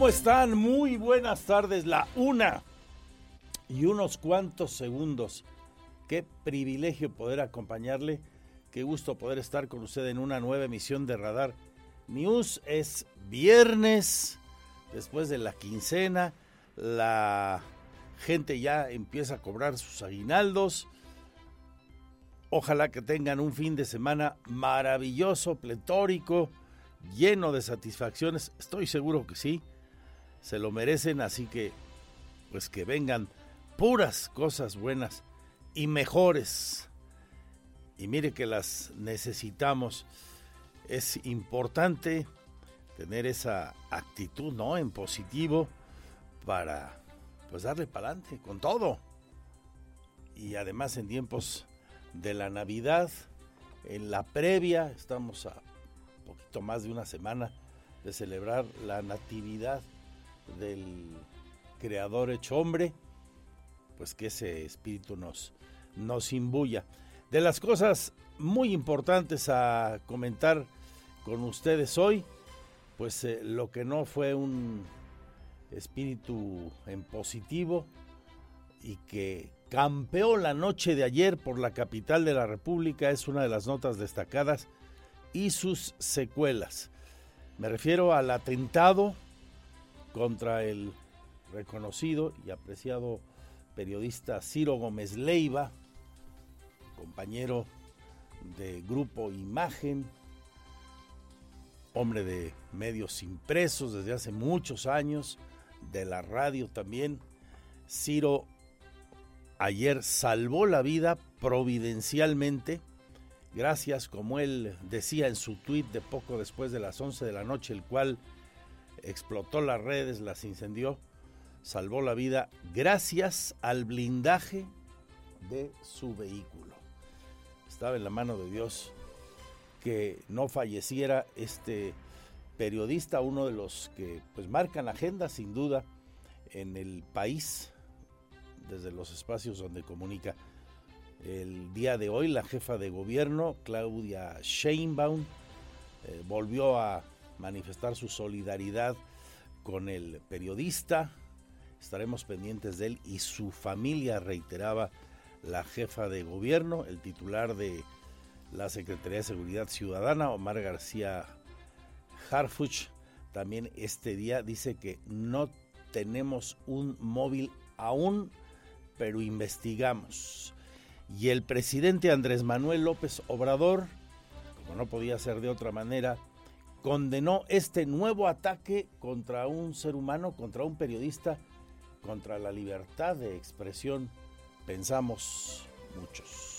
¿Cómo están? Muy buenas tardes. La una y unos cuantos segundos. Qué privilegio poder acompañarle. Qué gusto poder estar con usted en una nueva emisión de Radar News. Es viernes, después de la quincena. La gente ya empieza a cobrar sus aguinaldos. Ojalá que tengan un fin de semana maravilloso, pletórico, lleno de satisfacciones. Estoy seguro que sí se lo merecen, así que pues que vengan puras cosas buenas y mejores. Y mire que las necesitamos. Es importante tener esa actitud, ¿no? En positivo para pues darle para adelante con todo. Y además en tiempos de la Navidad, en la previa, estamos a poquito más de una semana de celebrar la Natividad del Creador hecho hombre, pues que ese espíritu nos, nos imbuya. De las cosas muy importantes a comentar con ustedes hoy, pues eh, lo que no fue un espíritu en positivo y que campeó la noche de ayer por la capital de la República es una de las notas destacadas y sus secuelas. Me refiero al atentado contra el reconocido y apreciado periodista Ciro Gómez Leiva, compañero de Grupo Imagen, hombre de medios impresos desde hace muchos años, de la radio también. Ciro ayer salvó la vida providencialmente, gracias, como él decía en su tuit de poco después de las 11 de la noche, el cual explotó las redes, las incendió, salvó la vida gracias al blindaje de su vehículo. Estaba en la mano de Dios que no falleciera este periodista, uno de los que pues marcan agenda sin duda en el país desde los espacios donde comunica. El día de hoy la jefa de gobierno, Claudia Sheinbaum, eh, volvió a manifestar su solidaridad con el periodista. Estaremos pendientes de él y su familia, reiteraba la jefa de gobierno, el titular de la Secretaría de Seguridad Ciudadana, Omar García Harfuch, también este día dice que no tenemos un móvil aún, pero investigamos. Y el presidente Andrés Manuel López Obrador, como no podía ser de otra manera, condenó este nuevo ataque contra un ser humano, contra un periodista, contra la libertad de expresión, pensamos muchos.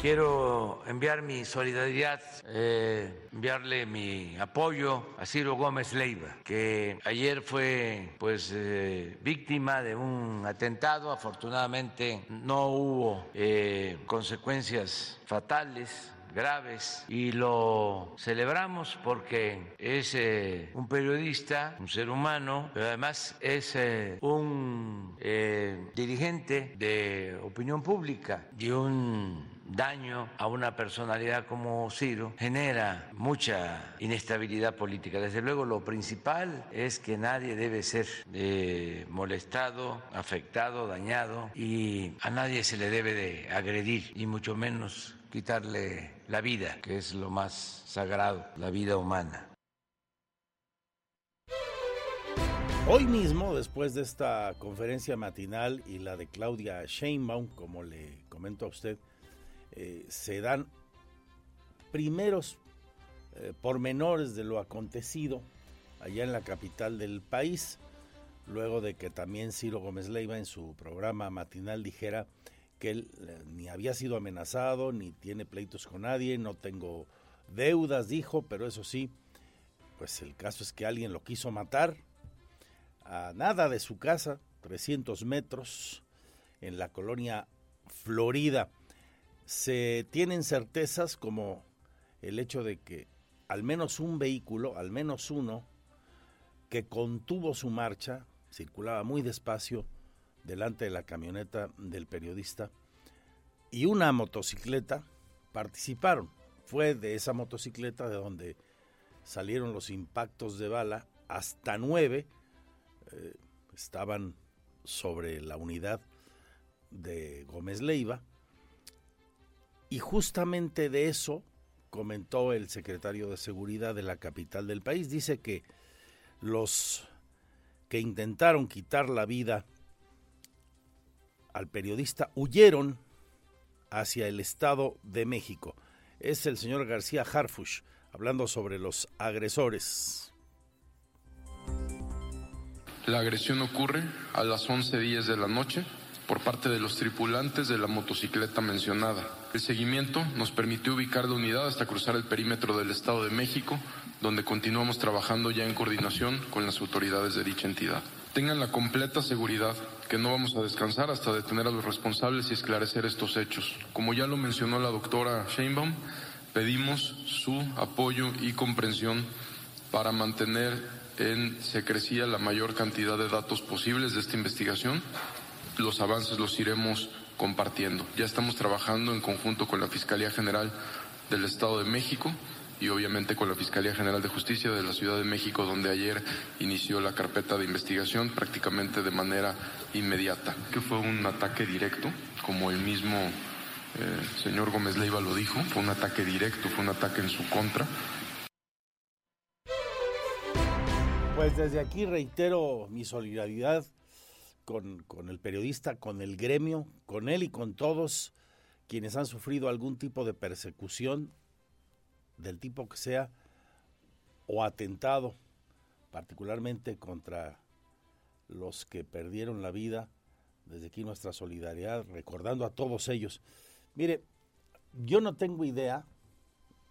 Quiero enviar mi solidaridad, eh, enviarle mi apoyo a Ciro Gómez Leiva, que ayer fue pues eh, víctima de un atentado. Afortunadamente no hubo eh, consecuencias fatales graves y lo celebramos porque es eh, un periodista, un ser humano, pero además es eh, un eh, dirigente de opinión pública y un daño a una personalidad como Ciro genera mucha inestabilidad política. Desde luego lo principal es que nadie debe ser molestado, afectado, dañado y a nadie se le debe de agredir y mucho menos quitarle la vida, que es lo más sagrado, la vida humana. Hoy mismo, después de esta conferencia matinal y la de Claudia Sheinbaum, como le comento a usted, eh, se dan primeros eh, pormenores de lo acontecido allá en la capital del país, luego de que también Ciro Gómez Leiva en su programa matinal dijera que él eh, ni había sido amenazado, ni tiene pleitos con nadie, no tengo deudas, dijo, pero eso sí, pues el caso es que alguien lo quiso matar a nada de su casa, 300 metros, en la colonia Florida. Se tienen certezas como el hecho de que al menos un vehículo, al menos uno, que contuvo su marcha, circulaba muy despacio delante de la camioneta del periodista, y una motocicleta participaron. Fue de esa motocicleta de donde salieron los impactos de bala, hasta nueve eh, estaban sobre la unidad de Gómez Leiva. Y justamente de eso comentó el secretario de Seguridad de la capital del país. Dice que los que intentaron quitar la vida al periodista huyeron hacia el Estado de México. Es el señor García Harfush hablando sobre los agresores. La agresión ocurre a las 11.10 de la noche por parte de los tripulantes de la motocicleta mencionada. El seguimiento nos permitió ubicar la unidad hasta cruzar el perímetro del Estado de México, donde continuamos trabajando ya en coordinación con las autoridades de dicha entidad. Tengan la completa seguridad que no vamos a descansar hasta detener a los responsables y esclarecer estos hechos. Como ya lo mencionó la doctora Sheinbaum, pedimos su apoyo y comprensión para mantener en secrecía la mayor cantidad de datos posibles de esta investigación. Los avances los iremos compartiendo. Ya estamos trabajando en conjunto con la Fiscalía General del Estado de México y obviamente con la Fiscalía General de Justicia de la Ciudad de México, donde ayer inició la carpeta de investigación prácticamente de manera inmediata. Que fue un ataque directo, como el mismo eh, señor Gómez Leiva lo dijo, fue un ataque directo, fue un ataque en su contra. Pues desde aquí reitero mi solidaridad con, el periodista, con el gremio, con él y con todos quienes han sufrido algún tipo de persecución del tipo que sea o atentado, particularmente contra los que perdieron la vida. Desde aquí nuestra solidaridad, recordando a todos ellos. Mire, yo no tengo idea,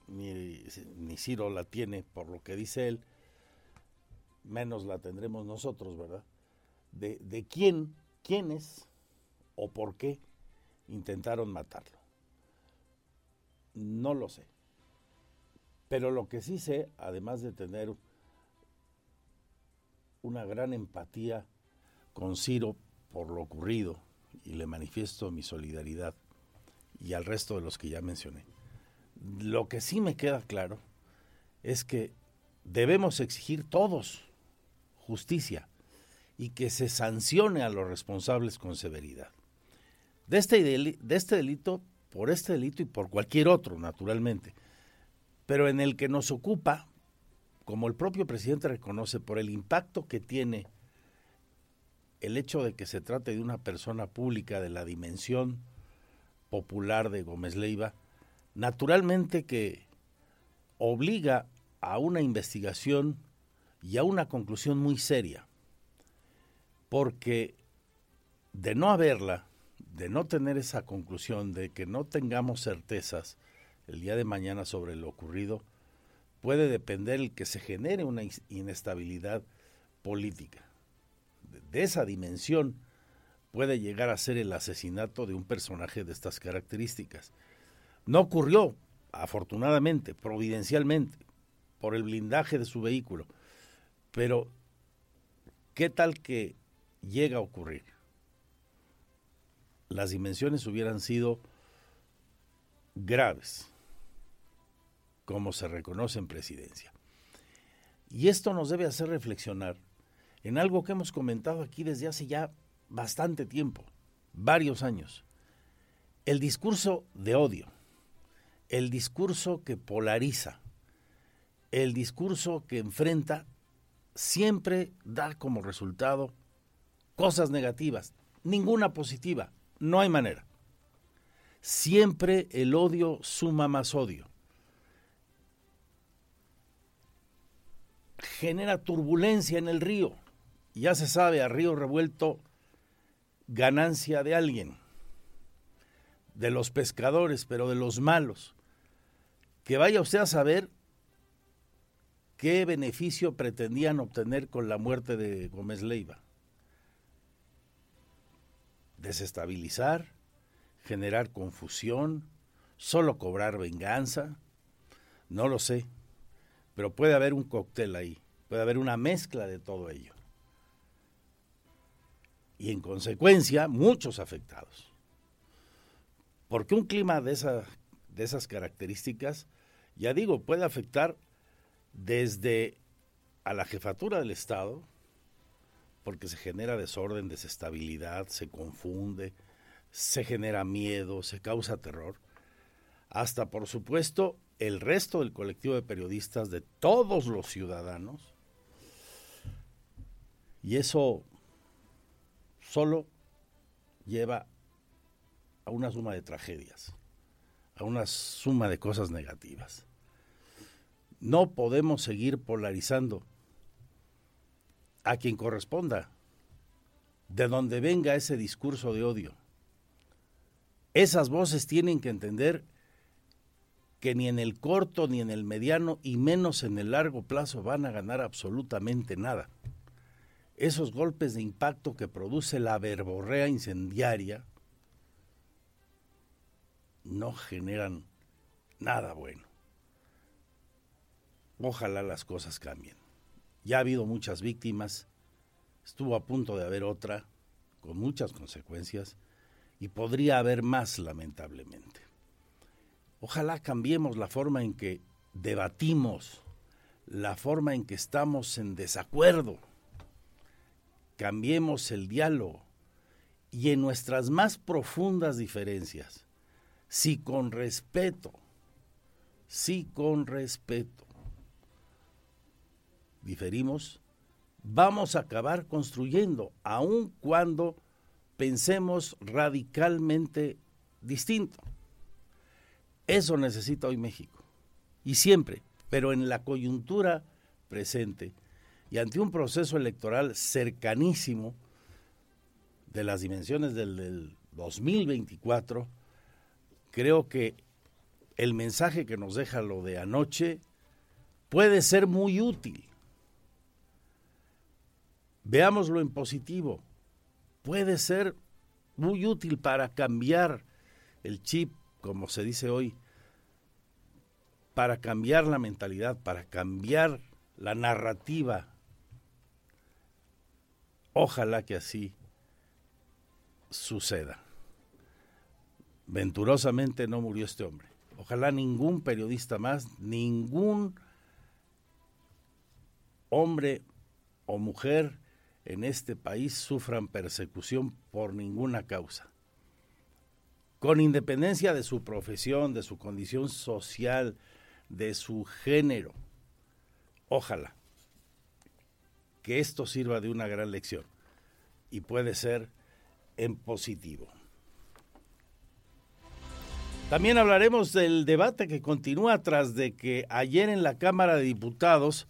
ni, ni Ciro la tiene por lo que dice él, menos la tendremos nosotros, ¿verdad? De, de quién, quiénes o por qué intentaron matarlo. No lo sé. Pero lo que sí sé, además de tener una gran empatía con Ciro por lo ocurrido, y le manifiesto mi solidaridad, y al resto de los que ya mencioné, lo que sí me queda claro es que debemos exigir todos justicia y que se sancione a los responsables con severidad. De este, de este delito, por este delito y por cualquier otro, naturalmente, pero en el que nos ocupa, como el propio presidente reconoce, por el impacto que tiene el hecho de que se trate de una persona pública de la dimensión popular de Gómez Leiva, naturalmente que obliga a una investigación y a una conclusión muy seria, porque de no haberla, de no tener esa conclusión, de que no tengamos certezas el día de mañana sobre lo ocurrido, puede depender el que se genere una inestabilidad política. De esa dimensión puede llegar a ser el asesinato de un personaje de estas características. No ocurrió, afortunadamente, providencialmente, por el blindaje de su vehículo, pero, ¿qué tal que llega a ocurrir? Las dimensiones hubieran sido graves, como se reconoce en presidencia. Y esto nos debe hacer reflexionar en algo que hemos comentado aquí desde hace ya bastante tiempo, varios años. El discurso de odio, el discurso que polariza, el discurso que enfrenta, siempre da como resultado cosas negativas, ninguna positiva, no hay manera. Siempre el odio suma más odio. Genera turbulencia en el río. Ya se sabe, a río revuelto, ganancia de alguien, de los pescadores, pero de los malos. Que vaya usted a saber qué beneficio pretendían obtener con la muerte de Gómez Leiva. Desestabilizar, generar confusión, solo cobrar venganza, no lo sé, pero puede haber un cóctel ahí, puede haber una mezcla de todo ello. Y en consecuencia, muchos afectados. Porque un clima de, de esas características, ya digo, puede afectar desde a la jefatura del Estado, porque se genera desorden, desestabilidad, se confunde, se genera miedo, se causa terror, hasta por supuesto el resto del colectivo de periodistas, de todos los ciudadanos, y eso solo lleva a una suma de tragedias, a una suma de cosas negativas. No podemos seguir polarizando a quien corresponda, de donde venga ese discurso de odio. Esas voces tienen que entender que ni en el corto, ni en el mediano, y menos en el largo plazo van a ganar absolutamente nada. Esos golpes de impacto que produce la verborrea incendiaria no generan nada bueno. Ojalá las cosas cambien. Ya ha habido muchas víctimas, estuvo a punto de haber otra, con muchas consecuencias, y podría haber más, lamentablemente. Ojalá cambiemos la forma en que debatimos, la forma en que estamos en desacuerdo. Cambiemos el diálogo y en nuestras más profundas diferencias, si con respeto, si con respeto diferimos, vamos a acabar construyendo, aun cuando pensemos radicalmente distinto. Eso necesita hoy México. Y siempre, pero en la coyuntura presente y ante un proceso electoral cercanísimo de las dimensiones del, 2024, creo que el mensaje que nos deja lo de anoche puede ser muy útil. Veámoslo en positivo puede ser muy útil para cambiar el chip, como se dice hoy, para cambiar la mentalidad, para cambiar la narrativa. Ojalá que así suceda. Venturosamente no murió este hombre. Ojalá ningún periodista más, ningún hombre o mujer en este país sufran persecución por ninguna causa. Con independencia de su profesión, de su condición social, de su género. Ojalá que esto sirva de una gran lección y puede ser en positivo. También hablaremos del debate que continúa tras de que ayer en la Cámara de Diputados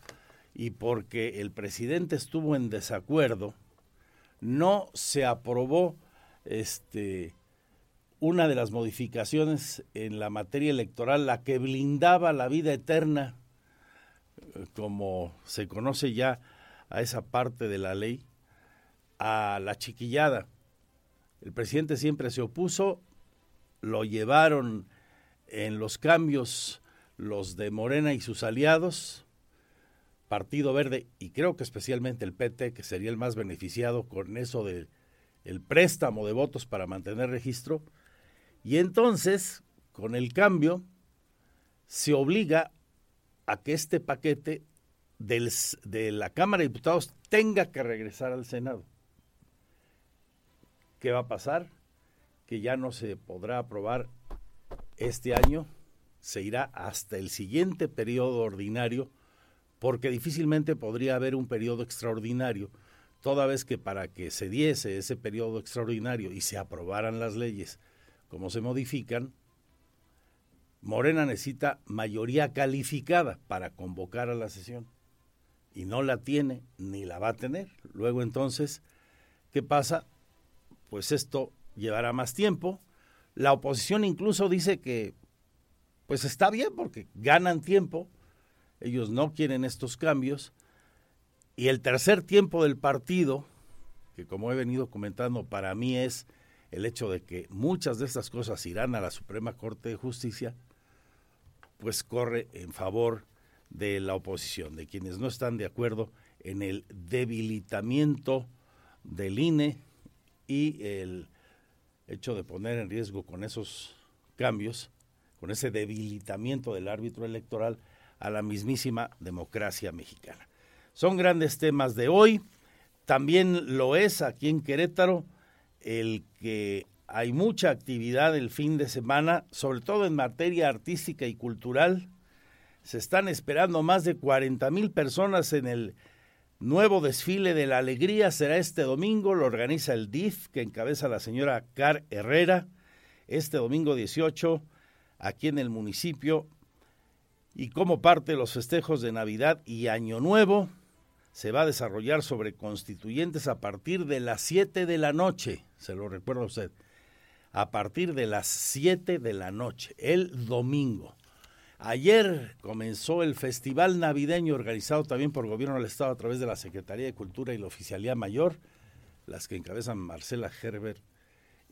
y porque el presidente estuvo en desacuerdo, no se aprobó este una de las modificaciones en la materia electoral, la que blindaba la vida eterna, eh, como se conoce ya a esa parte de la ley, a la chiquillada. El presidente siempre se opuso, lo llevaron en los cambios los de Morena y sus aliados, Partido Verde y creo que especialmente el PT, que sería el más beneficiado con eso del el préstamo de votos para mantener registro. Y entonces, con el cambio se obliga a que este paquete de la Cámara de Diputados tenga que regresar al Senado. ¿Qué va a pasar? Que ya no se podrá aprobar este año, se irá hasta el siguiente periodo ordinario, porque difícilmente podría haber un periodo extraordinario, toda vez que para que se diese ese periodo extraordinario y se aprobaran las leyes como se modifican, Morena necesita mayoría calificada para convocar a la sesión y no la tiene ni la va a tener. Luego entonces, ¿qué pasa? Pues esto llevará más tiempo. La oposición incluso dice que pues está bien porque ganan tiempo, ellos no quieren estos cambios. Y el tercer tiempo del partido, que como he venido comentando, para mí es el hecho de que muchas de estas cosas irán a la Suprema Corte de Justicia, pues corre en favor de la oposición, de quienes no están de acuerdo en el debilitamiento del INE y el hecho de poner en riesgo con esos cambios, con ese debilitamiento del árbitro electoral a la mismísima democracia mexicana. Son grandes temas de hoy, también lo es aquí en Querétaro el que hay mucha actividad el fin de semana, sobre todo en materia artística y cultural, se están esperando más de 40 mil personas en el nuevo desfile de la alegría. Será este domingo, lo organiza el DIF, que encabeza la señora Car Herrera, este domingo 18, aquí en el municipio. Y como parte de los festejos de Navidad y Año Nuevo, se va a desarrollar sobre constituyentes a partir de las 7 de la noche, se lo recuerda usted, a partir de las 7 de la noche, el domingo. Ayer comenzó el Festival Navideño organizado también por Gobierno del Estado a través de la Secretaría de Cultura y la Oficialía Mayor, las que encabezan Marcela Gerber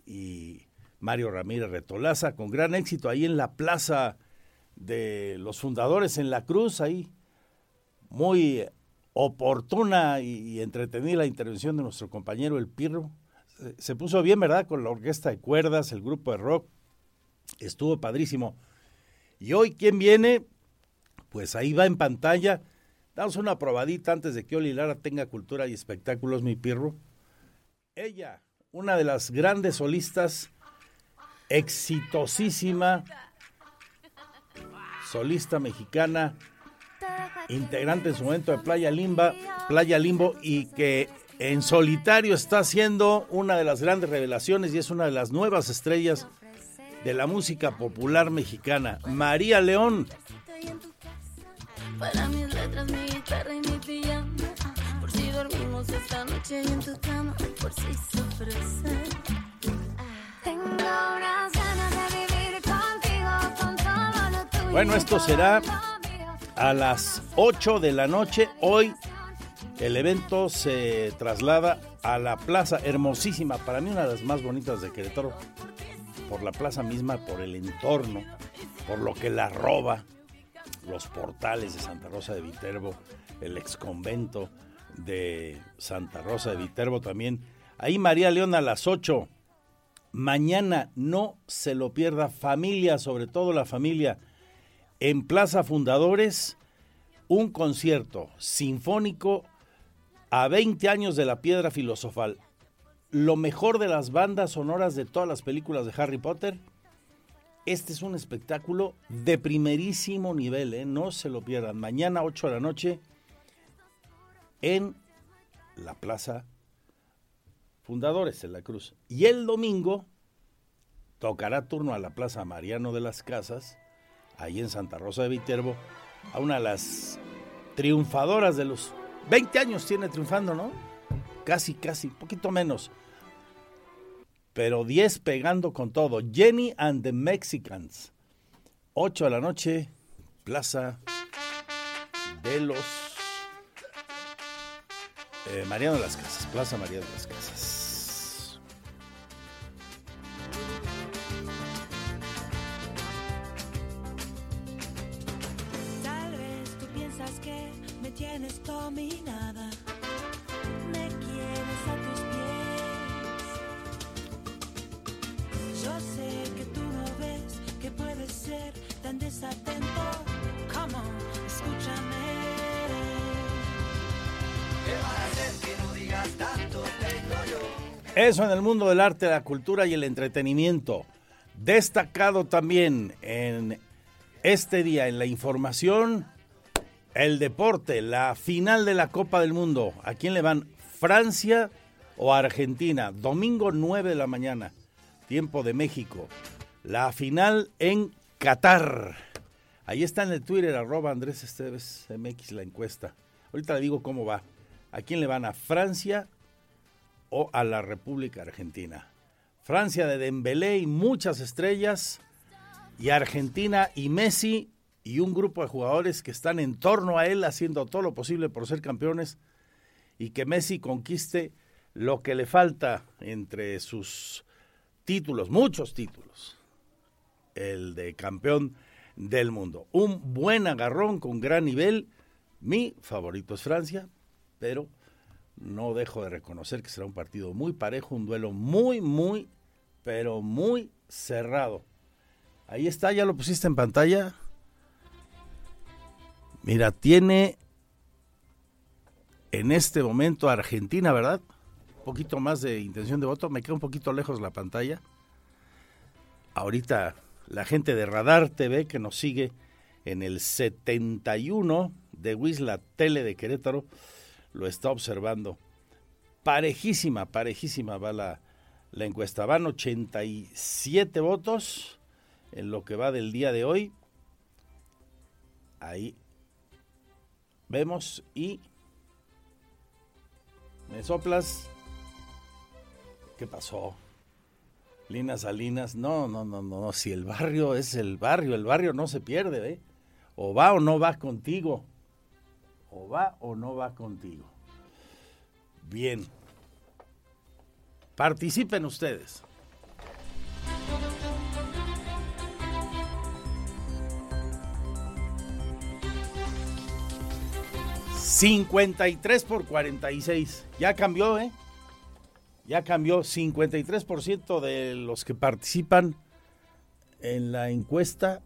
y Mario Ramírez Retolaza, con gran éxito ahí en la Plaza de los Fundadores en La Cruz, ahí muy oportuna y, entretenida la intervención de nuestro compañero El Pirro. se puso bien, ¿verdad? Con la orquesta de cuerdas, el grupo de rock. Estuvo padrísimo. Y hoy, ¿quién viene? Pues ahí va en pantalla. Damos una probadita antes de que Oli Lara tenga cultura y espectáculos, mi pirro. Ella, una de las grandes solistas, exitosísima, solista mexicana, integrante en su momento de Playa Limba, Playa Limbo, y que en solitario está haciendo una de las grandes revelaciones y es una de las nuevas estrellas de la música popular mexicana, María León. Para mis letras, mi guitarra y mi pijama, por si dormimos esta noche en tu cama, por si se ofrece. Tengo unas ganas de vivir contigo, con todo lo tuyo. Bueno, esto será a las 8 de la noche. Hoy el evento se traslada a la plaza hermosísima, para mí una de las más bonitas de Querétaro, por la plaza misma, por el entorno, por lo que la roba, los portales de Santa Rosa de Viterbo, el exconvento de Santa Rosa de Viterbo también. Ahí María León a las 8. Mañana no se lo pierda, familia, sobre todo la familia. En Plaza Fundadores, un concierto sinfónico a 20 años de la piedra filosofal lo mejor de las bandas sonoras de todas las películas de Harry Potter. Este es un espectáculo de primerísimo nivel, ¿eh? no se lo pierdan. Mañana 8 de la noche en la Plaza Fundadores en la Cruz. Y el domingo tocará turno a la Plaza Mariano de las Casas, ahí en Santa Rosa de Viterbo, a una de las triunfadoras de los 20 años tiene triunfando, ¿no? Casi, casi, un poquito menos. Pero 10 pegando con todo. Jenny and the Mexicans. 8 de la noche, Plaza de los eh, Mariano de las Casas. Plaza Mariano de las Casas. Me tienes dominada Yo sé que tú no ves que puedo tan desatento. Come on, escúchame. Eso en el mundo del arte, la cultura y el entretenimiento. Destacado también en este día en la información, el deporte, la final de la Copa del Mundo. ¿A quién le van? ¿Francia o Argentina? Domingo 9 de la mañana, tiempo de México. La final en Qatar. Ahí está en el Twitter, arroba Andrés Esteves MX la encuesta. Ahorita le digo cómo va. ¿A quién le van? ¿A Francia o a la República Argentina? Francia de Dembélé y muchas estrellas y Argentina y Messi y un grupo de jugadores que están en torno a él haciendo todo lo posible por ser campeones y que Messi conquiste lo que le falta entre sus títulos, muchos títulos, el de campeón del mundo. Un buen agarrón con gran nivel. Mi favorito es Francia, pero no dejo de reconocer que será un partido muy parejo, un duelo muy, muy, pero muy cerrado. Ahí está, ya lo pusiste en pantalla. Mira, tiene en este momento Argentina, ¿verdad? Un poquito más de intención de voto. Me queda un poquito lejos la pantalla. Ahorita la gente de Radar TV que nos sigue en el 71 de Wisla Tele de Querétaro lo está observando. Parejísima, parejísima va la, la encuesta. Van 87 votos en lo que va del día de hoy. Ahí vemos y me soplas. ¿Qué pasó? Lina Salinas, no, no, no, no, si el barrio es el barrio, el barrio no se pierde, ¿eh? O va o no va contigo. O va o no va contigo. Bien. Participen ustedes. ...53 por 46... ...ya cambió, ¿eh? Ya cambió... ...53% de los que participan... ...en la encuesta...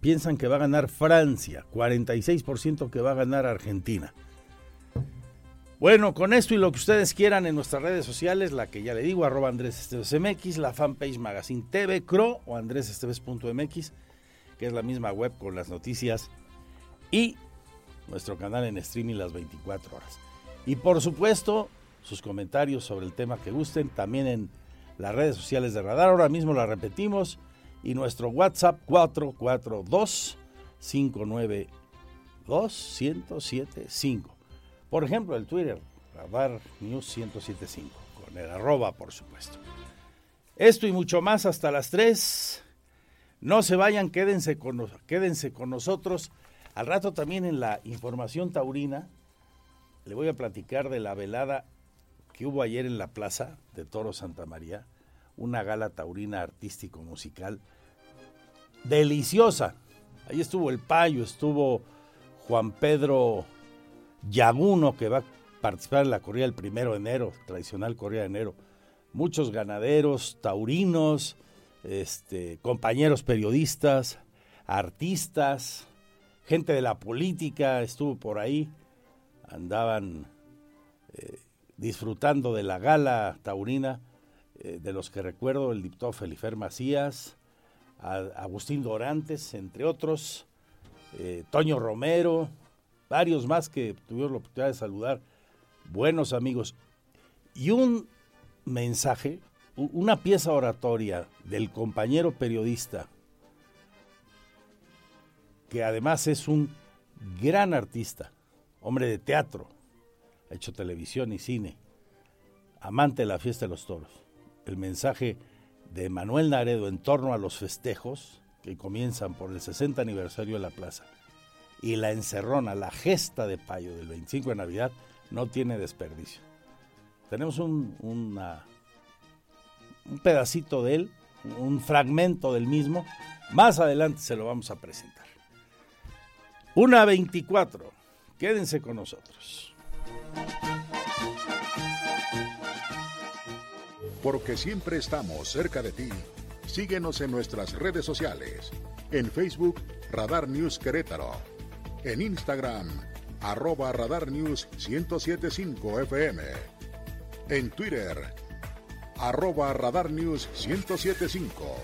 ...piensan que va a ganar Francia... ...46% que va a ganar Argentina... Bueno, con esto y lo que ustedes quieran en nuestras redes sociales, la que ya le digo, arroba Andrés Esteves MX, la fanpage Magazine TV, Cro o andresesteves.mx, que es la misma web con las noticias, y nuestro canal en streaming las 24 horas. Y por supuesto, sus comentarios sobre el tema que gusten, también en las redes sociales de Radar, ahora mismo la repetimos, y nuestro WhatsApp 442 592 1075 por ejemplo, el Twitter, Radar News 1075, con el arroba, por supuesto. Esto y mucho más hasta las 3. No se vayan, quédense con, quédense con nosotros. Al rato también en la información taurina le voy a platicar de la velada que hubo ayer en la Plaza de Toro Santa María, una gala taurina artístico-musical deliciosa. Ahí estuvo el Payo, estuvo Juan Pedro Yaguno, que va a participar en la corrida el primero de enero, tradicional corrida de enero. Muchos ganaderos, taurinos, este, compañeros periodistas, artistas, gente de la política estuvo por ahí, andaban eh, disfrutando de la gala taurina, eh, de los que recuerdo el diputado Felifer Macías, Agustín Dorantes, entre otros, eh, Toño Romero, varios más que tuvieron la oportunidad de saludar, buenos amigos. Y un mensaje, una pieza oratoria del compañero periodista, que además es un gran artista, hombre de teatro, ha hecho televisión y cine, amante de la fiesta de los toros. El mensaje de Manuel Naredo en torno a los festejos que comienzan por el 60 aniversario de la plaza y la encerrona, la gesta de payo del 25 de Navidad, no tiene desperdicio. Tenemos un, pedacito de él, un fragmento del mismo. Más adelante se lo vamos a presentar. Una 24. Quédense con nosotros. Porque siempre estamos cerca de ti. Síguenos en nuestras redes sociales. En Facebook Radar News Querétaro. En Instagram, arroba Radar News 1075 FM. En Twitter, arroba Radar News 1075.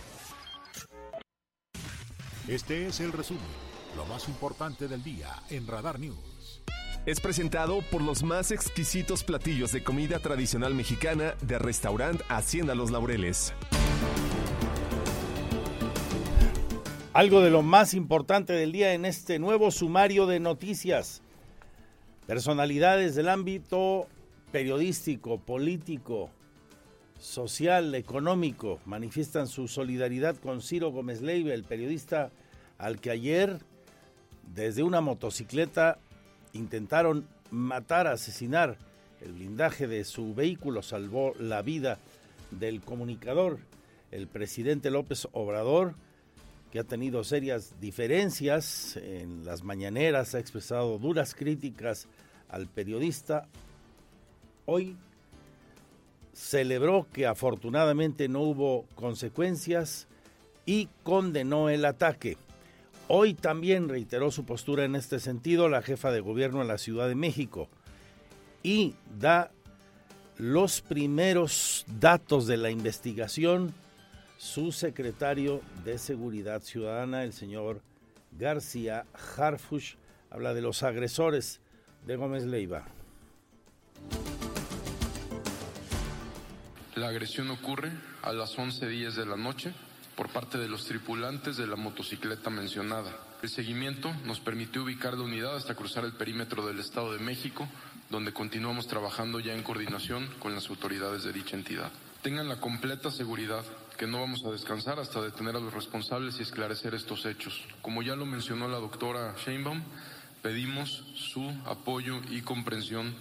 Este es el resumen, lo más importante del día en Radar News. Es presentado por los más exquisitos platillos de comida tradicional mexicana de restaurante Hacienda Los Laureles. Algo de lo más importante del día en este nuevo sumario de noticias. Personalidades del ámbito periodístico, político, social, económico manifiestan su solidaridad con Ciro Gómez Leiva, el periodista al que ayer desde una motocicleta intentaron matar, asesinar. El blindaje de su vehículo salvó la vida del comunicador. El presidente López Obrador que ha tenido serias diferencias en las mañaneras, ha expresado duras críticas al periodista. Hoy celebró que afortunadamente no hubo consecuencias y condenó el ataque. Hoy también reiteró su postura en este sentido la jefa de gobierno en la Ciudad de México y da los primeros datos de la investigación su secretario de Seguridad Ciudadana, el señor García Harfush, habla de los agresores de Gómez Leiva. La agresión ocurre a las 11.10 de la noche por parte de los tripulantes de la motocicleta mencionada. El seguimiento nos permitió ubicar la unidad hasta cruzar el perímetro del Estado de México, donde continuamos trabajando ya en coordinación con las autoridades de dicha entidad. Tengan la completa seguridad que no vamos a descansar hasta detener a los responsables y esclarecer estos hechos. Como ya lo mencionó la doctora Sheinbaum, pedimos su apoyo y comprensión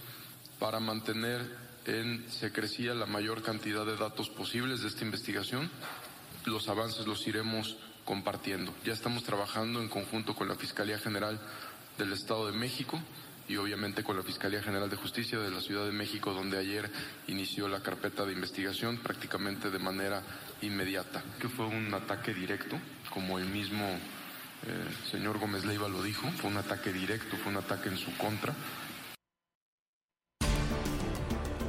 para mantener en secrecía la mayor cantidad de datos posibles de esta investigación. Los avances los iremos compartiendo. Ya estamos trabajando en conjunto con la Fiscalía General del Estado de México y obviamente con la Fiscalía General de Justicia de la Ciudad de México, donde ayer inició la carpeta de investigación prácticamente de manera inmediata, que fue un ataque directo, como el mismo eh, señor Gómez Leiva lo dijo, fue un ataque directo, fue un ataque en su contra.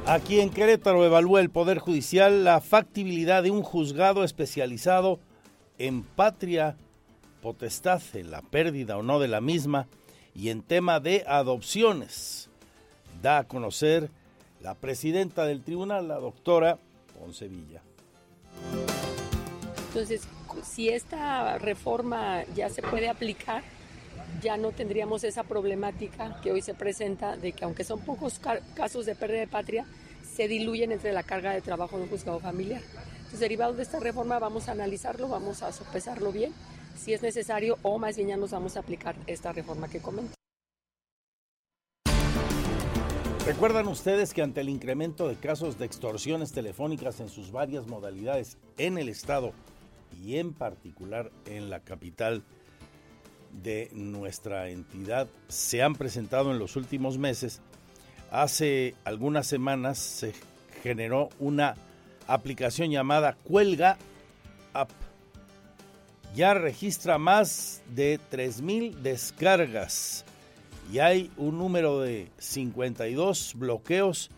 Aquí en Querétaro evalúa el Poder Judicial la factibilidad de un juzgado especializado en patria potestad, en la pérdida o no de la misma, y en tema de adopciones. Da a conocer la presidenta del tribunal, la doctora Poncevilla. Entonces, si esta reforma ya se puede aplicar, ya no tendríamos esa problemática que hoy se presenta de que aunque son pocos casos de pérdida de patria, se diluyen entre la carga de trabajo de un juzgado familiar. Entonces, derivado de esta reforma, vamos a analizarlo, vamos a sopesarlo bien si es necesario o más bien ya nos vamos a aplicar esta reforma que comento. ¿Recuerdan ustedes que ante el incremento de casos de extorsiones telefónicas en sus varias modalidades en el estado y en particular en la capital de nuestra entidad se han presentado en los últimos meses? Hace algunas semanas se generó una aplicación llamada Cuelga App ya registra más de 3.000 descargas y hay un número de 52 bloqueos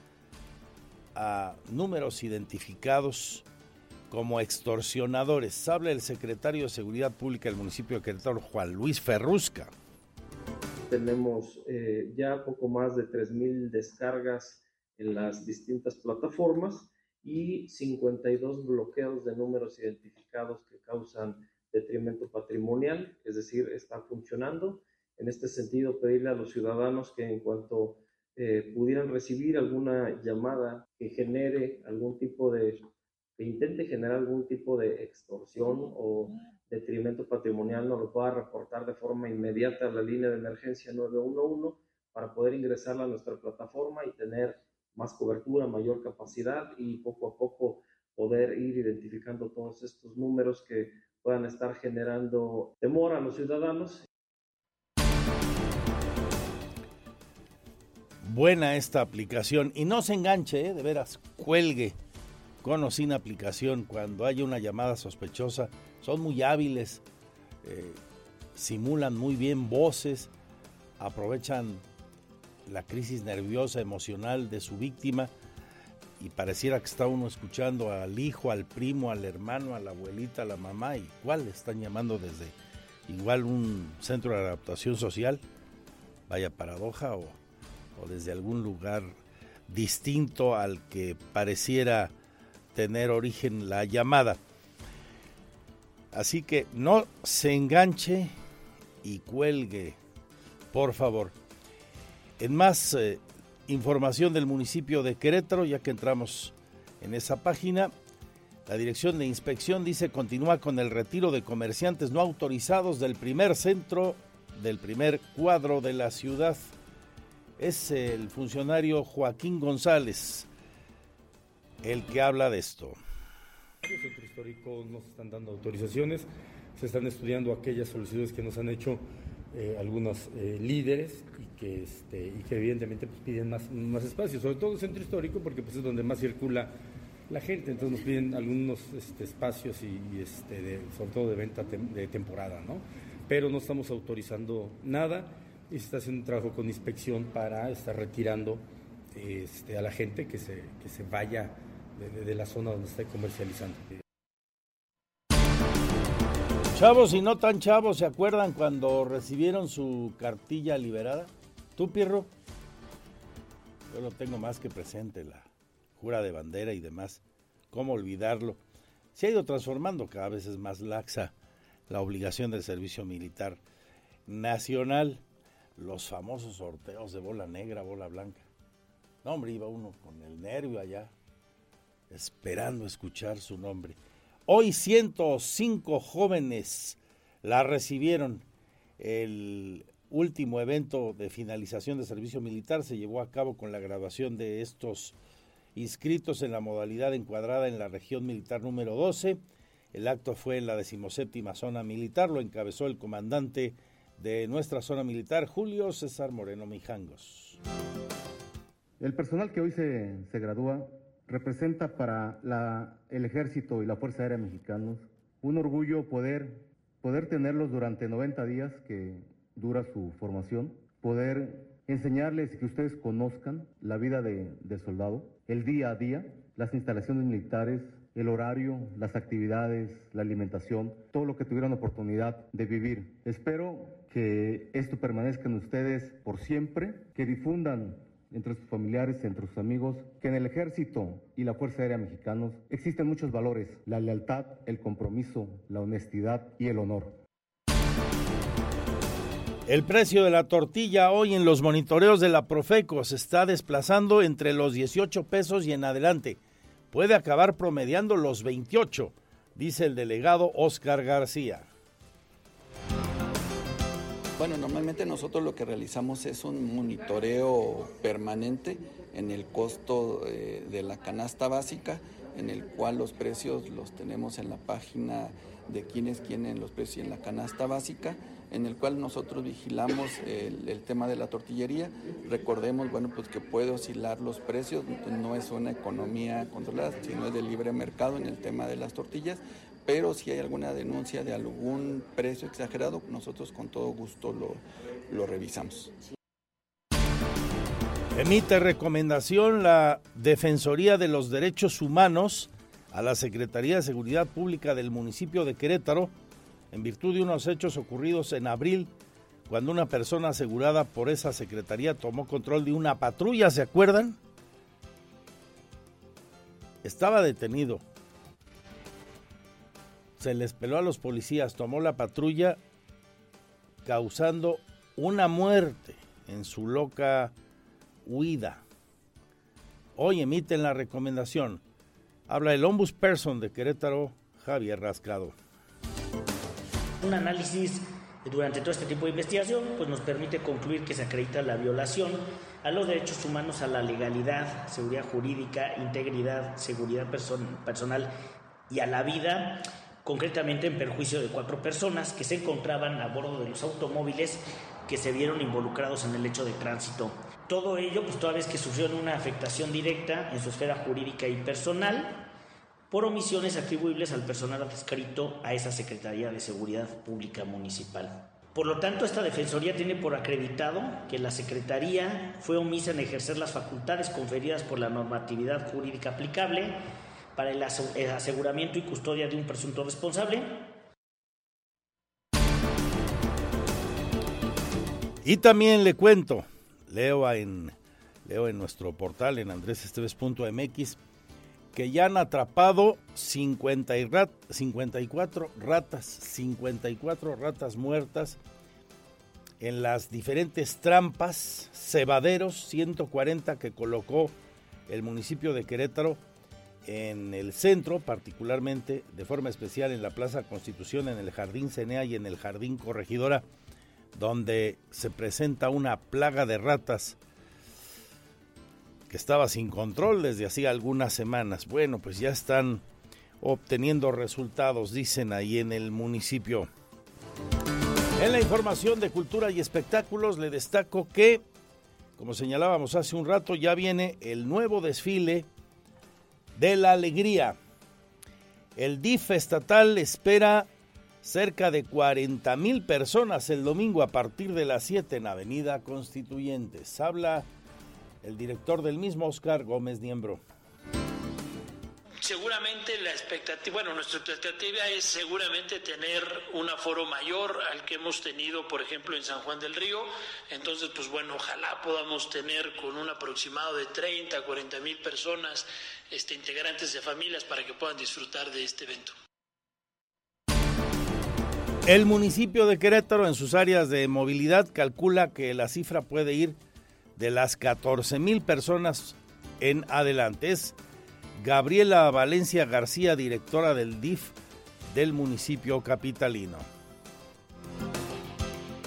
a números identificados como extorsionadores. Habla el secretario de Seguridad Pública del municipio de Querétaro, Juan Luis Ferrusca. Tenemos eh, ya poco más de 3.000 descargas en las distintas plataformas y 52 bloqueos de números identificados que causan detrimento patrimonial, es decir, está funcionando. En este sentido, pedirle a los ciudadanos que en cuanto eh, pudieran recibir alguna llamada que genere algún tipo de, que intente generar algún tipo de extorsión o detrimento patrimonial, nos lo pueda reportar de forma inmediata a la línea de emergencia 911 para poder ingresarla a nuestra plataforma y tener más cobertura, mayor capacidad y poco a poco poder ir identificando todos estos números que puedan estar generando temor a los ciudadanos. Buena esta aplicación y no se enganche, ¿eh? de veras, cuelgue con o sin aplicación cuando haya una llamada sospechosa. Son muy hábiles, eh, simulan muy bien voces, aprovechan la crisis nerviosa, emocional de su víctima y pareciera que está uno escuchando al hijo, al primo, al hermano, a la abuelita, a la mamá, y cuál están llamando desde igual un centro de adaptación social, vaya paradoja, o desde algún lugar distinto al que pareciera tener origen la llamada. Así que no se enganche y cuelgue, por favor. En más eh, información del municipio de Querétaro, ya que entramos en esa página, la Dirección de Inspección dice continúa con el retiro de comerciantes no autorizados del primer centro, del primer cuadro de la ciudad. Es el funcionario Joaquín González el que habla de esto. El centro histórico nos están dando autorizaciones, se están estudiando aquellas solicitudes que nos han hecho eh, algunos eh, líderes y que, este, evidentemente pues, piden más, más espacio, sobre todo el centro histórico porque pues, es donde más circula la gente, entonces nos piden algunos este, espacios y, este, sobre todo de venta de temporada, ¿no? Pero no estamos autorizando nada y se está haciendo un trabajo con inspección para estar retirando a la gente que se, que se vaya de, la zona donde está comercializando. Chavos y no tan chavos, ¿se acuerdan cuando recibieron su cartilla liberada? ¿Tú, Pirro? Yo lo tengo más que presente, la jura de bandera y demás. ¿Cómo olvidarlo? Se ha ido transformando, cada vez es más laxa la obligación del servicio militar nacional, los famosos sorteos de bola negra, bola blanca. No, hombre, iba uno con el nervio allá, esperando escuchar su nombre. Hoy 105 jóvenes la recibieron. El último evento de finalización de servicio militar se llevó a cabo con la graduación de estos inscritos en la modalidad encuadrada en la región militar número 12. El acto fue en la decimoséptima zona militar, lo encabezó el comandante de nuestra zona militar, Julio César Moreno Mijangos. El personal que hoy se, se gradúa representa para el ejército y la Fuerza Aérea Mexicanos un orgullo poder, poder tenerlos durante 90 días que dura su formación, poder enseñarles que ustedes conozcan la vida de, soldado, el día a día, las instalaciones militares, el horario, las actividades, la alimentación, todo lo que tuvieran oportunidad de vivir. Espero que esto permanezca en ustedes por siempre, que difundan entre sus familiares, entre sus amigos, que en el ejército y la Fuerza Aérea Mexicanos existen muchos valores, la lealtad, el compromiso, la honestidad y el honor. El precio de la tortilla hoy en los monitoreos de la Profeco se está desplazando entre los 18 pesos y en adelante. Puede acabar promediando los 28, dice el delegado Oscar García. Bueno, normalmente nosotros lo que realizamos es un monitoreo permanente en el costo eh, de la canasta básica, en el cual los precios los tenemos en la página de quienes tienen los precios en la canasta básica, en el cual nosotros vigilamos el, tema de la tortillería. Recordemos, bueno, pues que puede oscilar los precios, no es una economía controlada, sino es de libre mercado en el tema de las tortillas, pero si hay alguna denuncia de algún precio exagerado, nosotros con todo gusto lo revisamos. Emite recomendación la Defensoría de los Derechos Humanos a la Secretaría de Seguridad Pública del municipio de Querétaro en virtud de unos hechos ocurridos en abril cuando una persona asegurada por esa secretaría tomó control de una patrulla, ¿se acuerdan? Estaba detenido se les peló a los policías, tomó la patrulla causando una muerte en su loca huida. Hoy emiten la recomendación. Habla el ombudsperson de Querétaro, Javier Rascado. Un análisis durante todo este tipo de investigación pues nos permite concluir que se acredita la violación a los derechos humanos, a la legalidad, seguridad jurídica, integridad, seguridad person personal y a la vida concretamente en perjuicio de cuatro personas que se encontraban a bordo de los automóviles que se vieron involucrados en el hecho de tránsito. Todo ello, pues toda vez que sufrieron una afectación directa en su esfera jurídica y personal por omisiones atribuibles al personal adscrito a esa Secretaría de Seguridad Pública Municipal. Por lo tanto, esta Defensoría tiene por acreditado que la Secretaría fue omisa en ejercer las facultades conferidas por la normatividad jurídica aplicable para el aseguramiento y custodia de un presunto responsable. Y también le cuento, leo en, leo en nuestro portal en andresesteves.mx que ya han atrapado 50 y rat, 54 ratas, 54 ratas muertas en las diferentes trampas, cebaderos, 140 que colocó el municipio de Querétaro en el centro, particularmente de forma especial en la Plaza Constitución, en el Jardín Cenea y en el Jardín Corregidora, donde se presenta una plaga de ratas que estaba sin control desde hacía algunas semanas. Bueno, pues ya están obteniendo resultados, dicen ahí en el municipio. En la información de cultura y espectáculos le destaco que, como señalábamos hace un rato, ya viene el nuevo desfile de la alegría. El DIF estatal espera cerca de 40 mil personas el domingo a partir de las 7 en Avenida Constituyentes. Habla el director del mismo, Oscar Gómez Niembro. Seguramente la expectativa, bueno, nuestra expectativa es seguramente tener un aforo mayor al que hemos tenido, por ejemplo, en San Juan del Río. Entonces, pues bueno, ojalá podamos tener con un aproximado de 30, 40 mil personas, este, integrantes de familias, para que puedan disfrutar de este evento. El municipio de Querétaro en sus áreas de movilidad calcula que la cifra puede ir de las 14 mil personas en adelante. Es Gabriela Valencia García, directora del DIF del municipio capitalino.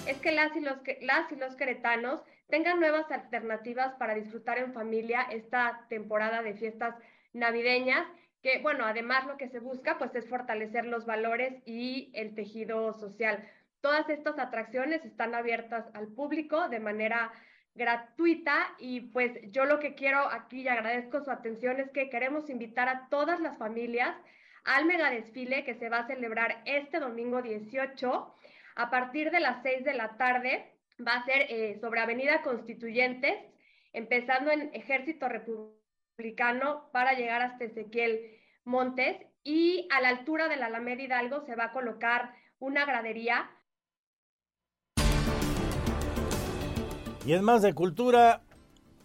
Es que las y los, las y los queretanos tengan nuevas alternativas para disfrutar en familia esta temporada de fiestas navideñas, que bueno, además lo que se busca pues es fortalecer los valores y el tejido social. Todas estas atracciones están abiertas al público de manera gratuita y pues yo lo que quiero aquí y agradezco su atención es que queremos invitar a todas las familias al mega desfile que se va a celebrar este domingo 18 a partir de las 6 de la tarde. Va a ser eh, sobre Avenida Constituyentes, empezando en Ejército Republicano para llegar hasta Ezequiel Montes y a la altura de la Alameda Hidalgo se va a colocar una gradería Y en más de cultura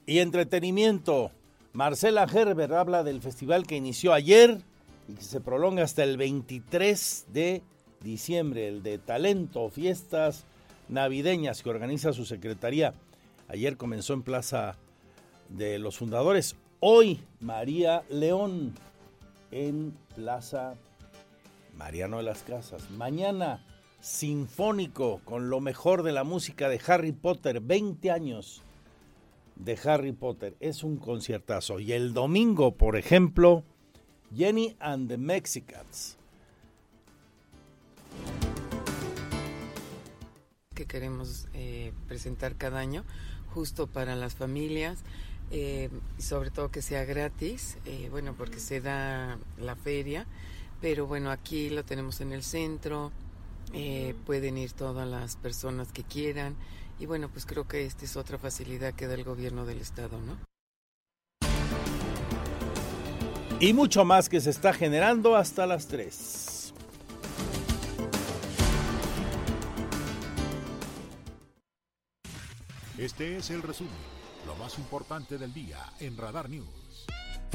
y entretenimiento, Marcela Gerber habla del festival que inició ayer y que se prolonga hasta el 23 de diciembre, el de talento, fiestas navideñas que organiza su secretaría. Ayer comenzó en Plaza de los Fundadores. Hoy María León en Plaza Mariano de las Casas. Mañana sinfónico con lo mejor de la música de Harry Potter, 20 años de Harry Potter. Es un conciertazo. Y el domingo, por ejemplo, Jenny and the Mexicans. Que queremos eh, presentar cada año, justo para las familias, eh, sobre todo que sea gratis, eh, bueno, porque se da la feria, pero bueno, aquí lo tenemos en el centro, eh, pueden ir todas las personas que quieran y bueno, pues creo que esta es otra facilidad que da el gobierno del estado, ¿no? Y mucho más que se está generando hasta las 3. Este es el resumen, lo más importante del día en Radar News.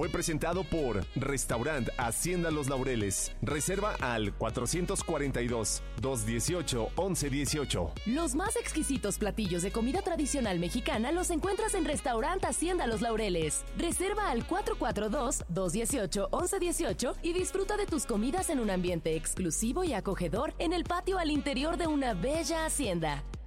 Fue presentado por Restaurant Hacienda Los Laureles. Reserva al 442-218-1118. Los más exquisitos platillos de comida tradicional mexicana los encuentras en Restaurant Hacienda Los Laureles. Reserva al 442-218-1118 y disfruta de tus comidas en un ambiente exclusivo y acogedor en el patio al interior de una bella hacienda.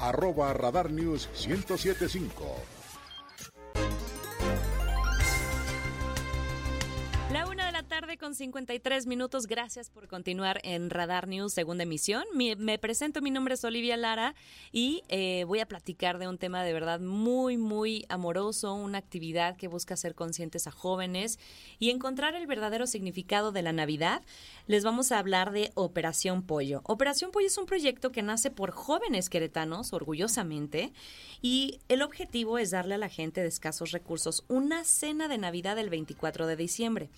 arroba Radar News 1075. Con 53 minutos. Gracias por continuar en Radar News, segunda emisión. Me, presento, mi nombre es Olivia Lara y eh, voy a platicar de un tema de verdad muy, muy amoroso, una actividad que busca hacer conscientes a jóvenes y encontrar el verdadero significado de la Navidad. Les vamos a hablar de Operación Pollo. Operación Pollo es un proyecto que nace por jóvenes queretanos, orgullosamente, y el objetivo es darle a la gente de escasos recursos una cena de Navidad el 24 de diciembre.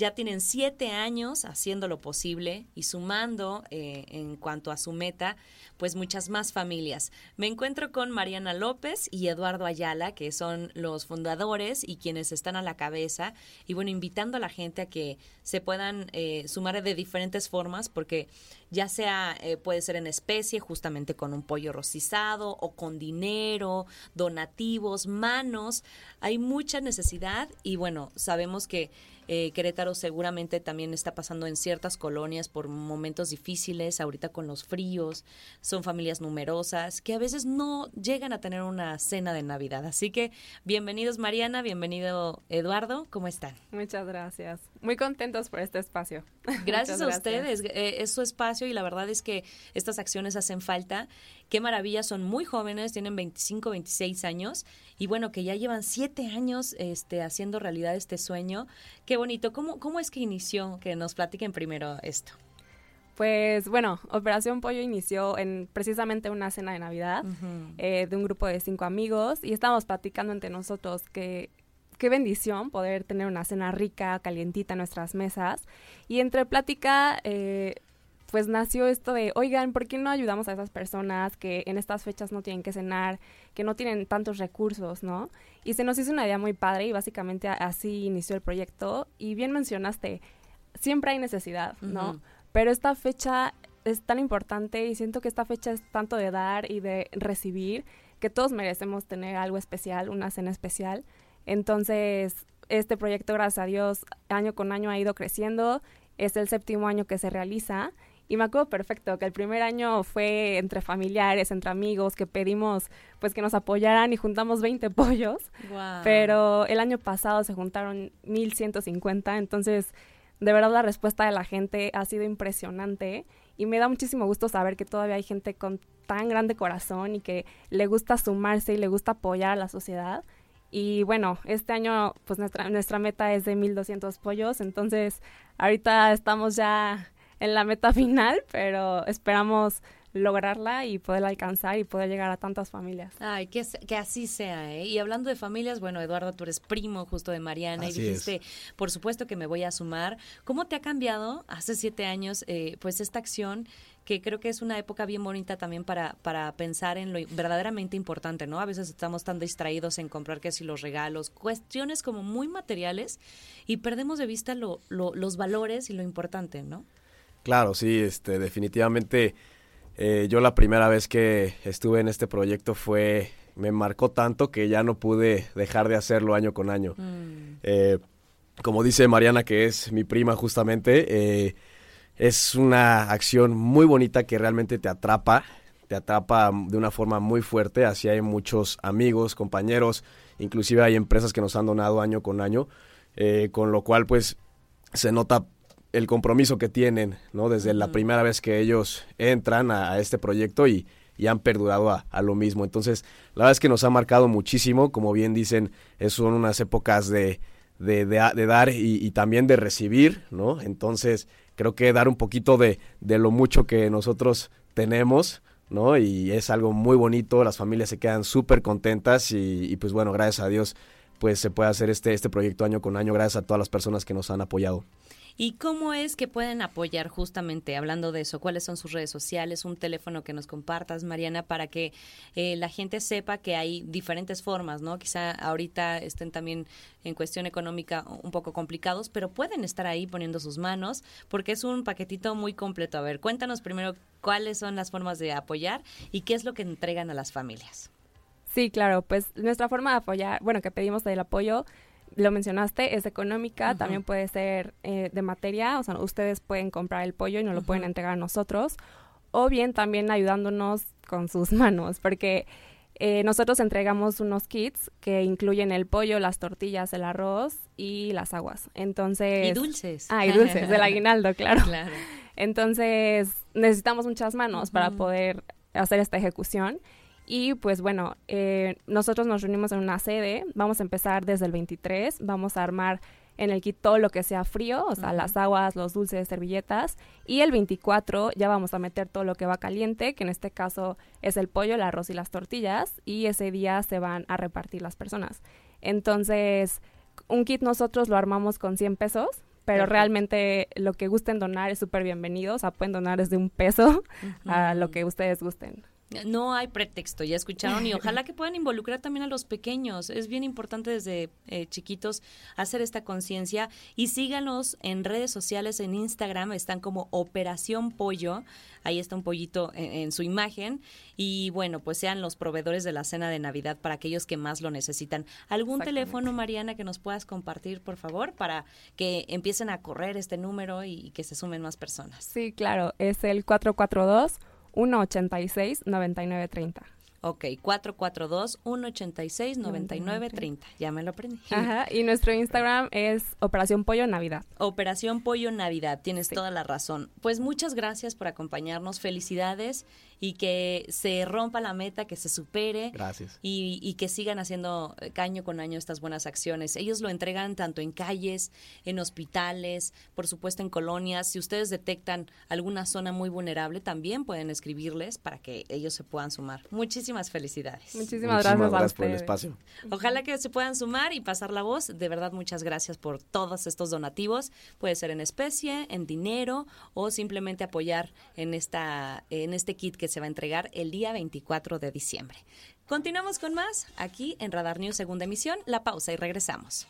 Ya tienen siete años haciendo lo posible y sumando eh, en cuanto a su meta, pues muchas más familias. Me encuentro con Mariana López y Eduardo Ayala, que son los fundadores y quienes están a la cabeza. Y bueno, invitando a la gente a que se puedan eh, sumar de diferentes formas, porque ya sea eh, puede ser en especie, justamente con un pollo rostizado o con dinero, donativos, manos. Hay mucha necesidad y bueno, sabemos que eh, Querétaro seguramente también está pasando en ciertas colonias por momentos difíciles, ahorita con los fríos, son familias numerosas que a veces no llegan a tener una cena de Navidad. Así que bienvenidos Mariana, bienvenido Eduardo, ¿cómo están? Muchas gracias. Muy contentos por este espacio. Gracias a ustedes, eh, es su espacio y la verdad es que estas acciones hacen falta. Qué maravilla, son muy jóvenes, tienen 25, 26 años y bueno, que ya llevan siete años este, haciendo realidad este sueño. Qué bonito. ¿Cómo, ¿Cómo es que inició? Que nos platiquen primero esto. Pues bueno, Operación Pollo inició en precisamente una cena de Navidad eh, de un grupo de cinco amigos y estábamos platicando entre nosotros que qué bendición poder tener una cena rica, calientita en nuestras mesas. Y entre plática, eh, pues nació esto de, oigan, ¿por qué no ayudamos a esas personas que en estas fechas no tienen que cenar, que no tienen tantos recursos, ¿no? Y se nos hizo una idea muy padre y básicamente así inició el proyecto. Y bien mencionaste, siempre hay necesidad, ¿no? Pero esta fecha es tan importante y siento que esta fecha es tanto de dar y de recibir que todos merecemos tener algo especial, una cena especial. Entonces, este proyecto, gracias a Dios, año con año ha ido creciendo. Es el séptimo año que se realiza. Y me acuerdo perfecto que el primer año fue entre familiares, entre amigos, que pedimos pues que nos apoyaran y juntamos 20 pollos. Pero el año pasado se juntaron 1150, entonces de verdad la respuesta de la gente ha sido impresionante y me da muchísimo gusto saber que todavía hay gente con tan grande corazón y que le gusta sumarse y le gusta apoyar a la sociedad. Y bueno, este año pues nuestra, nuestra meta es de 1200 pollos, entonces ahorita estamos ya en la meta final, pero esperamos lograrla y poderla alcanzar y poder llegar a tantas familias. Ay, que, que así sea, ¿eh? Y hablando de familias, bueno, Eduardo, tú eres primo justo de Mariana y dijiste, por supuesto que me voy a sumar. ¿Cómo te ha cambiado hace siete años, eh, pues, esta acción que creo que es una época bien bonita también para, para pensar en lo verdaderamente importante, ¿no? A veces estamos tan distraídos en comprar que si los regalos, cuestiones como muy materiales y perdemos de vista lo, los valores y lo importante, ¿no? Claro, sí, este, definitivamente eh, yo la primera vez que estuve en este proyecto fue, me marcó tanto que ya no pude dejar de hacerlo año con año. Mm. Eh, como dice Mariana, que es mi prima justamente, eh, es una acción muy bonita que realmente te atrapa, te atrapa de una forma muy fuerte, así hay muchos amigos, compañeros, inclusive hay empresas que nos han donado año con año, con lo cual pues se nota el compromiso que tienen, ¿no? Desde la primera vez que ellos entran a, este proyecto y, han perdurado a, lo mismo. Entonces, la verdad es que nos ha marcado muchísimo, como bien dicen, son unas épocas de, de, dar y, también de recibir, ¿no? Entonces, creo que dar un poquito de, de lo mucho que nosotros tenemos, ¿no? Y es algo muy bonito, las familias se quedan súper contentas y, y, pues bueno, gracias a Dios, pues se puede hacer este, este proyecto año con año, gracias a todas las personas que nos han apoyado. ¿Y cómo es que pueden apoyar justamente, hablando de eso? ¿Cuáles son sus redes sociales? Un teléfono que nos compartas, Mariana, para que eh, la gente sepa que hay diferentes formas, ¿no? Quizá ahorita estén también en cuestión económica un poco complicados, pero pueden estar ahí poniendo sus manos porque es un paquetito muy completo. A ver, cuéntanos primero cuáles son las formas de apoyar y qué es lo que entregan a las familias. Sí, claro, pues nuestra forma de apoyar, bueno, que pedimos el apoyo lo mencionaste, es económica, también puede ser eh, de materia, o sea, ustedes pueden comprar el pollo y nos lo pueden entregar a nosotros, o bien también ayudándonos con sus manos, porque eh, nosotros entregamos unos kits que incluyen el pollo, las tortillas, el arroz y las aguas. Entonces... Y dulces. Ah, y dulces, del aguinaldo, claro. Entonces necesitamos muchas manos para poder hacer esta ejecución. Y pues bueno, eh, nosotros nos reunimos en una sede, vamos a empezar desde el 23, vamos a armar en el kit todo lo que sea frío, o sea, las aguas, los dulces, servilletas. Y el 24 ya vamos a meter todo lo que va caliente, que en este caso es el pollo, el arroz y las tortillas. Y ese día se van a repartir las personas. Entonces, un kit nosotros lo armamos con 100 pesos, pero realmente lo que gusten donar es súper bienvenido. O sea, pueden donar desde un peso a lo que ustedes gusten. No hay pretexto, ya escucharon, y ojalá que puedan involucrar también a los pequeños. Es bien importante desde eh, chiquitos hacer esta conciencia y síganos en redes sociales, en Instagram, están como Operación Pollo, ahí está un pollito en, en, su imagen, y bueno, pues sean los proveedores de la cena de Navidad para aquellos que más lo necesitan. ¿Algún teléfono, Mariana, que nos puedas compartir, por favor, para que empiecen a correr este número y que se sumen más personas? Sí, claro, es el 442. 186-9930. Ok, 442-186-9930. Ya me lo aprendí. Ajá, y nuestro Instagram es Operación Pollo Navidad. Operación Pollo Navidad, tienes toda la razón. Pues muchas gracias por acompañarnos, felicidades y que se rompa la meta, que se supere. Gracias. Y, y que sigan haciendo eh, año con año estas buenas acciones. Ellos lo entregan tanto en calles, en hospitales, por supuesto en colonias. Si ustedes detectan alguna zona muy vulnerable, también pueden escribirles para que ellos se puedan sumar. Muchísimas felicidades. Muchísimas, gracias, gracias por el espacio. Ojalá que se puedan sumar y pasar la voz. De verdad, muchas gracias por todos estos donativos. Puede ser en especie, en dinero o simplemente apoyar en esta en este kit que se va a entregar el día 24 de diciembre. Continuamos con más aquí en Radar News segunda emisión. La pausa y regresamos.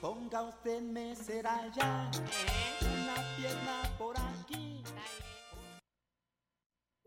Ponga usted ya, una pierna por.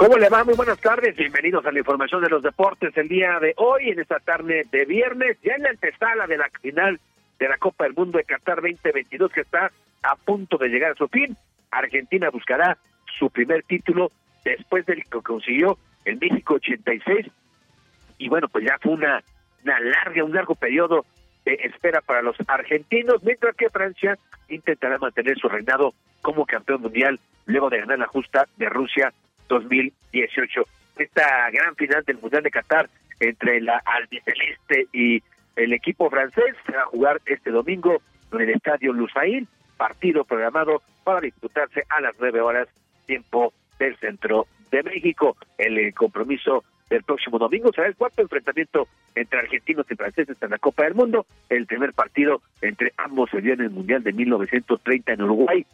¿Cómo le va? Muy buenas tardes, bienvenidos a la información de los deportes el día de hoy, en esta tarde de viernes, ya en la antesala de la final de la Copa del Mundo de Qatar 2022 que está a punto de llegar a su fin. Argentina buscará su primer título después del que consiguió en México 86 y bueno, pues ya fue una, una larga, un largo periodo de espera para los argentinos, mientras que Francia intentará mantener su reinado como campeón mundial luego de ganar la justa de Rusia 2018. Esta gran final del Mundial de Qatar entre la albiceleste y el equipo francés se va a jugar este domingo en el estadio Lusail, partido programado para disputarse a las nueve horas tiempo del centro de México. El eh, compromiso del próximo domingo será el cuarto enfrentamiento entre argentinos y franceses en la Copa del Mundo. El primer partido entre ambos se dio en el Mundial de 1930 en Uruguay.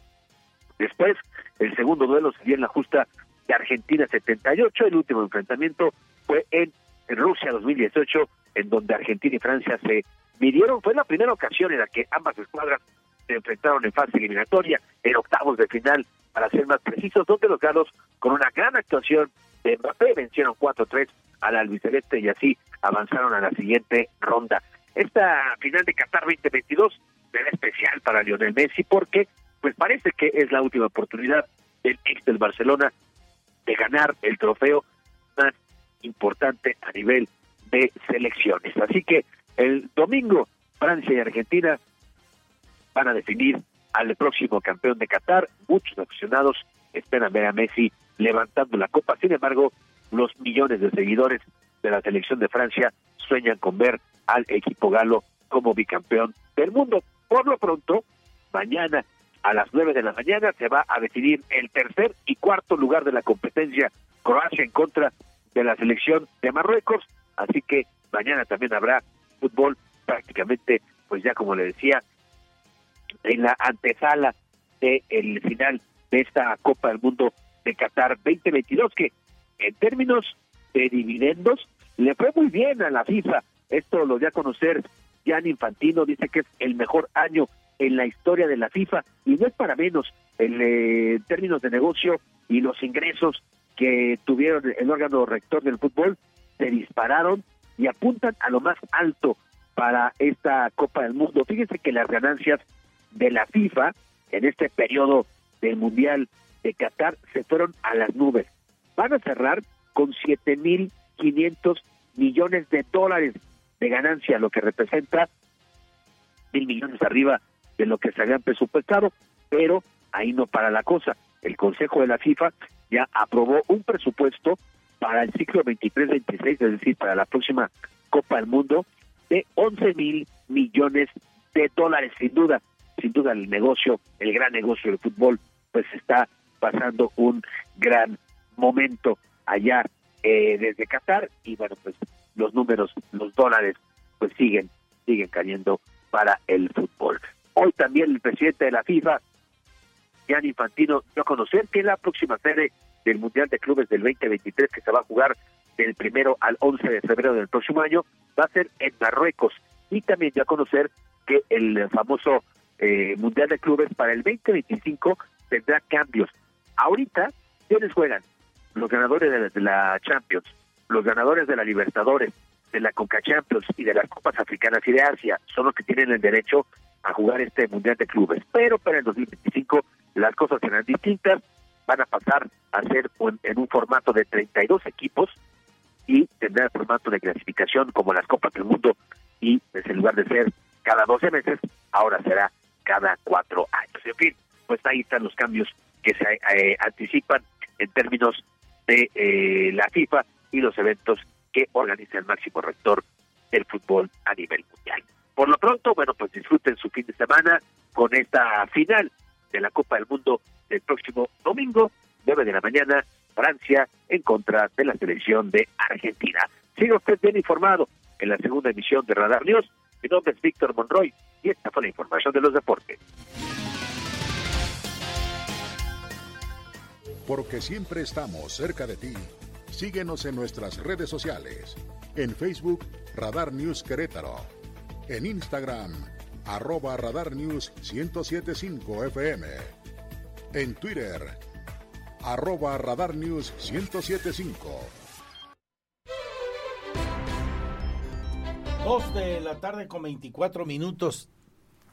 Después, el segundo duelo se dio en la justa de Argentina 78. El último enfrentamiento fue en, Rusia 2018, en donde Argentina y Francia se midieron. Fue la primera ocasión en la que ambas escuadras se enfrentaron en fase eliminatoria, en octavos de final, para ser más precisos, donde los galos, con una gran actuación de Mbappé, vencieron 4-3 al albiceleste y así avanzaron a la siguiente ronda. Esta final de Qatar 2022 será especial para Lionel Messi porque pues parece que es la última oportunidad del ex del Barcelona de ganar el trofeo más importante a nivel de selecciones. Así que el domingo Francia y Argentina van a definir al próximo campeón de Qatar. Muchos aficionados esperan ver a Messi levantando la copa. Sin embargo, los millones de seguidores de la selección de Francia sueñan con ver al equipo galo como bicampeón del mundo. Por lo pronto, mañana a las nueve de la mañana se va a decidir el tercer y cuarto lugar de la competencia Croacia en contra de la selección de Marruecos. Así que mañana también habrá fútbol prácticamente, pues ya como le decía, en la antesala del final de esta Copa del Mundo de Qatar 2022, que en términos de dividendos le fue muy bien a la FIFA. Esto lo dio a conocer Jan Infantino, dice que es el mejor año en la historia de la FIFA y no es para menos en eh, términos de negocio y los ingresos que tuvieron el órgano rector del fútbol se dispararon y apuntan a lo más alto para esta Copa del Mundo. Fíjense que las ganancias de la FIFA en este periodo del Mundial de Qatar se fueron a las nubes. Van a cerrar con 7.500 millones de dólares de ganancia, lo que representa mil millones arriba de lo que se habían presupuestado, pero ahí no para la cosa. El Consejo de la FIFA ya aprobó un presupuesto para el ciclo 23-26, es decir, para la próxima Copa del Mundo, de 11 mil millones de dólares. Sin duda, sin duda el negocio, el gran negocio del fútbol, pues está pasando un gran momento allá eh, desde Qatar y bueno, pues los números, los dólares, pues siguen, siguen cayendo para el fútbol. Hoy también el presidente de la FIFA, Gianni Infantino, dio a conocer que la próxima sede del Mundial de Clubes del 2023, que se va a jugar del primero al 11 de febrero del próximo año, va a ser en Marruecos. Y también dio a conocer que el famoso eh, Mundial de Clubes para el 2025 tendrá cambios. Ahorita, ¿quiénes juegan? Los ganadores de la Champions, los ganadores de la Libertadores, de la Conca Champions y de las Copas Africanas y de Asia son los que tienen el derecho a jugar este Mundial de Clubes. Pero para el 2025 las cosas serán distintas, van a pasar a ser en un formato de 32 equipos y tendrá formato de clasificación como las Copas del Mundo y en lugar de ser cada 12 meses, ahora será cada cuatro años. En fin, pues ahí están los cambios que se eh, anticipan en términos de eh, la FIFA y los eventos que organiza el máximo rector del fútbol a nivel mundial. Por lo pronto, bueno, pues disfruten su fin de semana con esta final de la Copa del Mundo del próximo domingo, 9 de la mañana, Francia en contra de la selección de Argentina. Siga usted bien informado en la segunda emisión de Radar News. Mi nombre es Víctor Monroy y esta fue la información de los deportes. Porque siempre estamos cerca de ti. Síguenos en nuestras redes sociales. En Facebook, Radar News Querétaro. En Instagram, arroba Radar News 1075 FM. En Twitter, arroba Radar News 1075. Dos de la tarde con 24 minutos.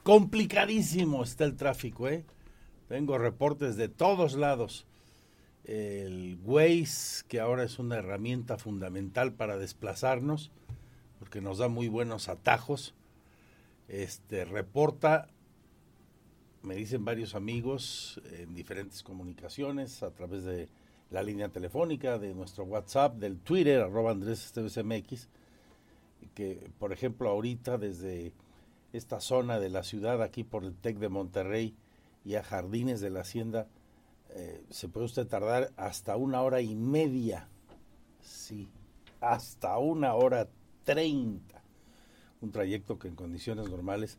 Complicadísimo está el tráfico, ¿eh? Tengo reportes de todos lados el Waze, que ahora es una herramienta fundamental para desplazarnos, porque nos da muy buenos atajos. Este reporta, me dicen varios amigos en diferentes comunicaciones, a través de la línea telefónica, de nuestro WhatsApp, del Twitter, arroba Andrés MX, que por ejemplo ahorita desde esta zona de la ciudad, aquí por el TEC de Monterrey y a Jardines de la Hacienda, eh, se puede usted tardar hasta una hora y media. Sí, hasta una hora treinta. Un trayecto que en condiciones normales,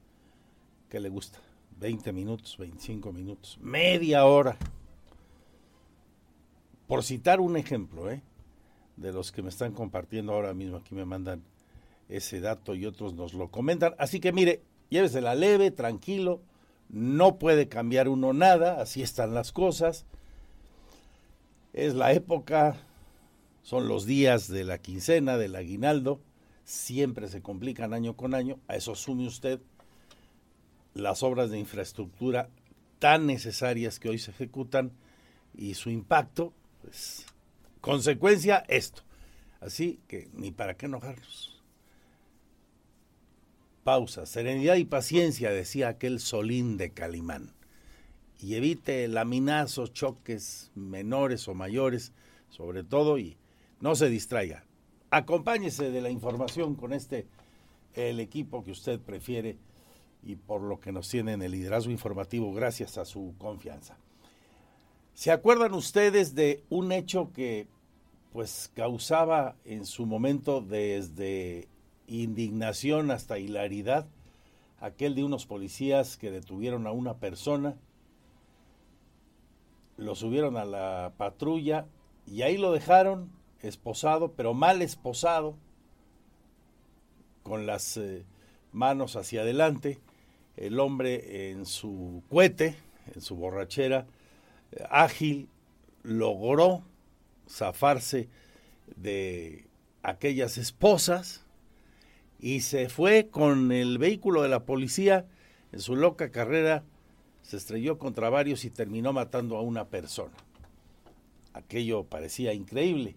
que le gusta? 20 minutos, 25 minutos, media hora. Por citar un ejemplo, ¿eh? De los que me están compartiendo ahora mismo, aquí me mandan ese dato y otros nos lo comentan. Así que mire, llévesela leve, tranquilo no puede cambiar uno nada, así están las cosas. Es la época, son los días de la quincena, del aguinaldo, siempre se complican año con año, a eso sume usted las obras de infraestructura tan necesarias que hoy se ejecutan y su impacto, pues, consecuencia esto. Así que ni para qué enojarnos pausa, serenidad y paciencia, decía aquel Solín de Calimán. Y evite laminazos, choques menores o mayores, sobre todo, y no se distraiga. Acompáñese de la información con este, el equipo que usted prefiere y por lo que nos tiene en el liderazgo informativo, gracias a su confianza. ¿Se acuerdan ustedes de un hecho que pues causaba en su momento desde indignación hasta hilaridad, aquel de unos policías que detuvieron a una persona lo subieron a la patrulla y ahí lo dejaron esposado, pero mal esposado, con las eh, manos hacia adelante, el hombre en su cohete, en su borrachera, eh, ágil, logró zafarse de aquellas esposas y se fue con el vehículo de la policía en su loca carrera, se estrelló contra varios y terminó matando a una persona. Aquello parecía increíble.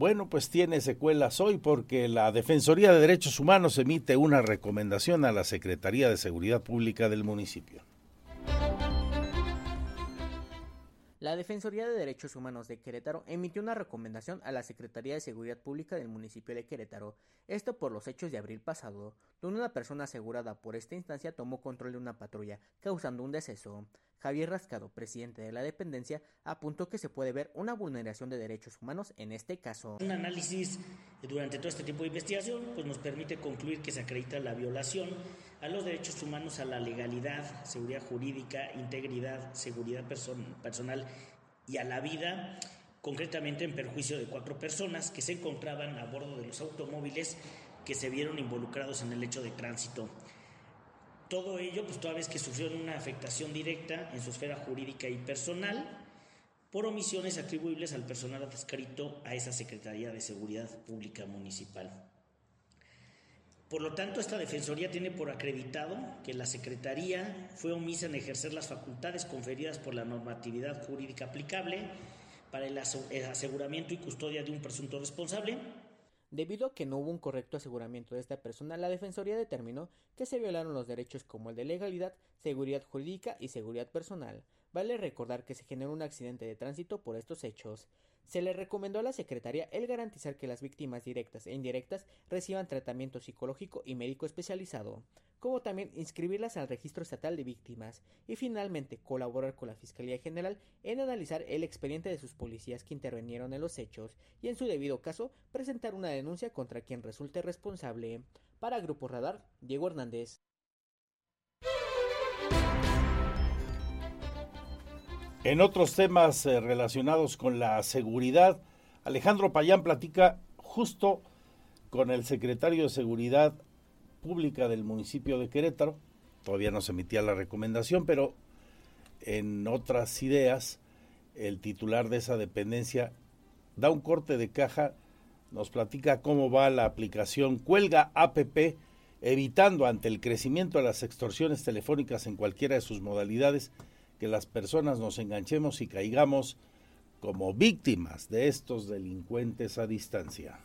Bueno, pues tiene secuelas hoy porque la Defensoría de Derechos Humanos emite una recomendación a la Secretaría de Seguridad Pública del municipio. La Defensoría de Derechos Humanos de Querétaro emitió una recomendación a la Secretaría de Seguridad Pública del municipio de Querétaro, esto por los hechos de abril pasado, donde una persona asegurada por esta instancia tomó control de una patrulla, causando un deceso. Javier Rascado, presidente de la dependencia, apuntó que se puede ver una vulneración de derechos humanos en este caso. Un análisis durante todo este tipo de investigación pues nos permite concluir que se acredita la violación a los derechos humanos, a la legalidad, seguridad jurídica, integridad, seguridad personal y a la vida, concretamente en perjuicio de cuatro personas que se encontraban a bordo de los automóviles que se vieron involucrados en el hecho de tránsito. Todo ello, pues toda vez que sufrieron una afectación directa en su esfera jurídica y personal por omisiones atribuibles al personal adscrito a esa Secretaría de Seguridad Pública Municipal. Por lo tanto, esta Defensoría tiene por acreditado que la Secretaría fue omisa en ejercer las facultades conferidas por la normatividad jurídica aplicable para el aseguramiento y custodia de un presunto responsable. Debido a que no hubo un correcto aseguramiento de esta persona, la Defensoría determinó que se violaron los derechos como el de legalidad, seguridad jurídica y seguridad personal. Vale recordar que se generó un accidente de tránsito por estos hechos. Se le recomendó a la Secretaría el garantizar que las víctimas directas e indirectas reciban tratamiento psicológico y médico especializado, como también inscribirlas al Registro Estatal de Víctimas y finalmente colaborar con la Fiscalía General en analizar el expediente de sus policías que intervinieron en los hechos y en su debido caso presentar una denuncia contra quien resulte responsable. Para Grupo Radar, Diego Hernández. En otros temas eh, relacionados con la seguridad, Alejandro Payán platica justo con el secretario de Seguridad Pública del municipio de Querétaro. Todavía no se emitía la recomendación, pero en otras ideas, el titular de esa dependencia da un corte de caja, nos platica cómo va la aplicación Cuelga APP, evitando ante el crecimiento de las extorsiones telefónicas en cualquiera de sus modalidades que las personas nos enganchemos y caigamos como víctimas de estos delincuentes a distancia.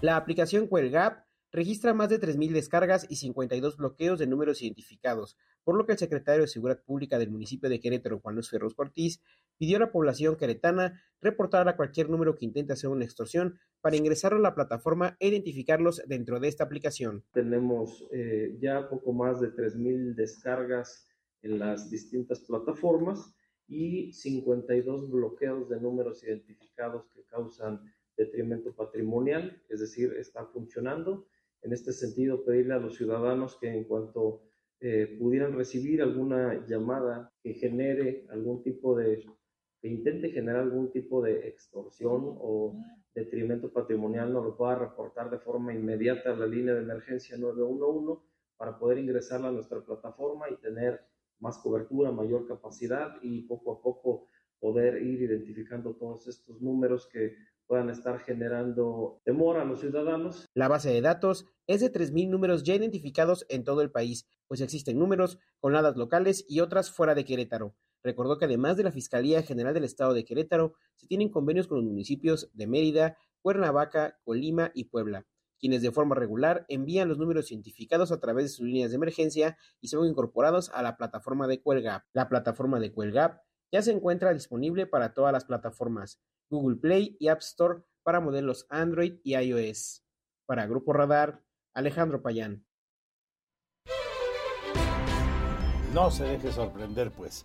La aplicación Cuelgap registra más de 3.000 descargas y 52 bloqueos de números identificados, por lo que el secretario de Seguridad Pública del municipio de Querétaro, Juan Luis Ferros Cortiz, pidió a la población queretana reportar a cualquier número que intente hacer una extorsión para ingresar a la plataforma e identificarlos dentro de esta aplicación. Tenemos eh, ya poco más de 3.000 descargas en las distintas plataformas y 52 bloqueos de números identificados que causan detrimento patrimonial, es decir, está funcionando. En este sentido, pedirle a los ciudadanos que en cuanto eh, pudieran recibir alguna llamada que genere algún tipo de, que intente generar algún tipo de extorsión o detrimento patrimonial, nos lo pueda reportar de forma inmediata a la línea de emergencia 911 para poder ingresarla a nuestra plataforma y tener más cobertura, mayor capacidad y poco a poco poder ir identificando todos estos números que puedan estar generando temor a los ciudadanos. La base de datos es de 3.000 números ya identificados en todo el país, pues existen números con ladas locales y otras fuera de Querétaro. Recordó que además de la Fiscalía General del Estado de Querétaro, se tienen convenios con los municipios de Mérida, Cuernavaca, Colima y Puebla quienes de forma regular envían los números identificados a través de sus líneas de emergencia y son incorporados a la plataforma de Cuelgap. La plataforma de Cuelgap ya se encuentra disponible para todas las plataformas Google Play y App Store para modelos Android y iOS. Para Grupo Radar, Alejandro Payán. No se deje sorprender, pues.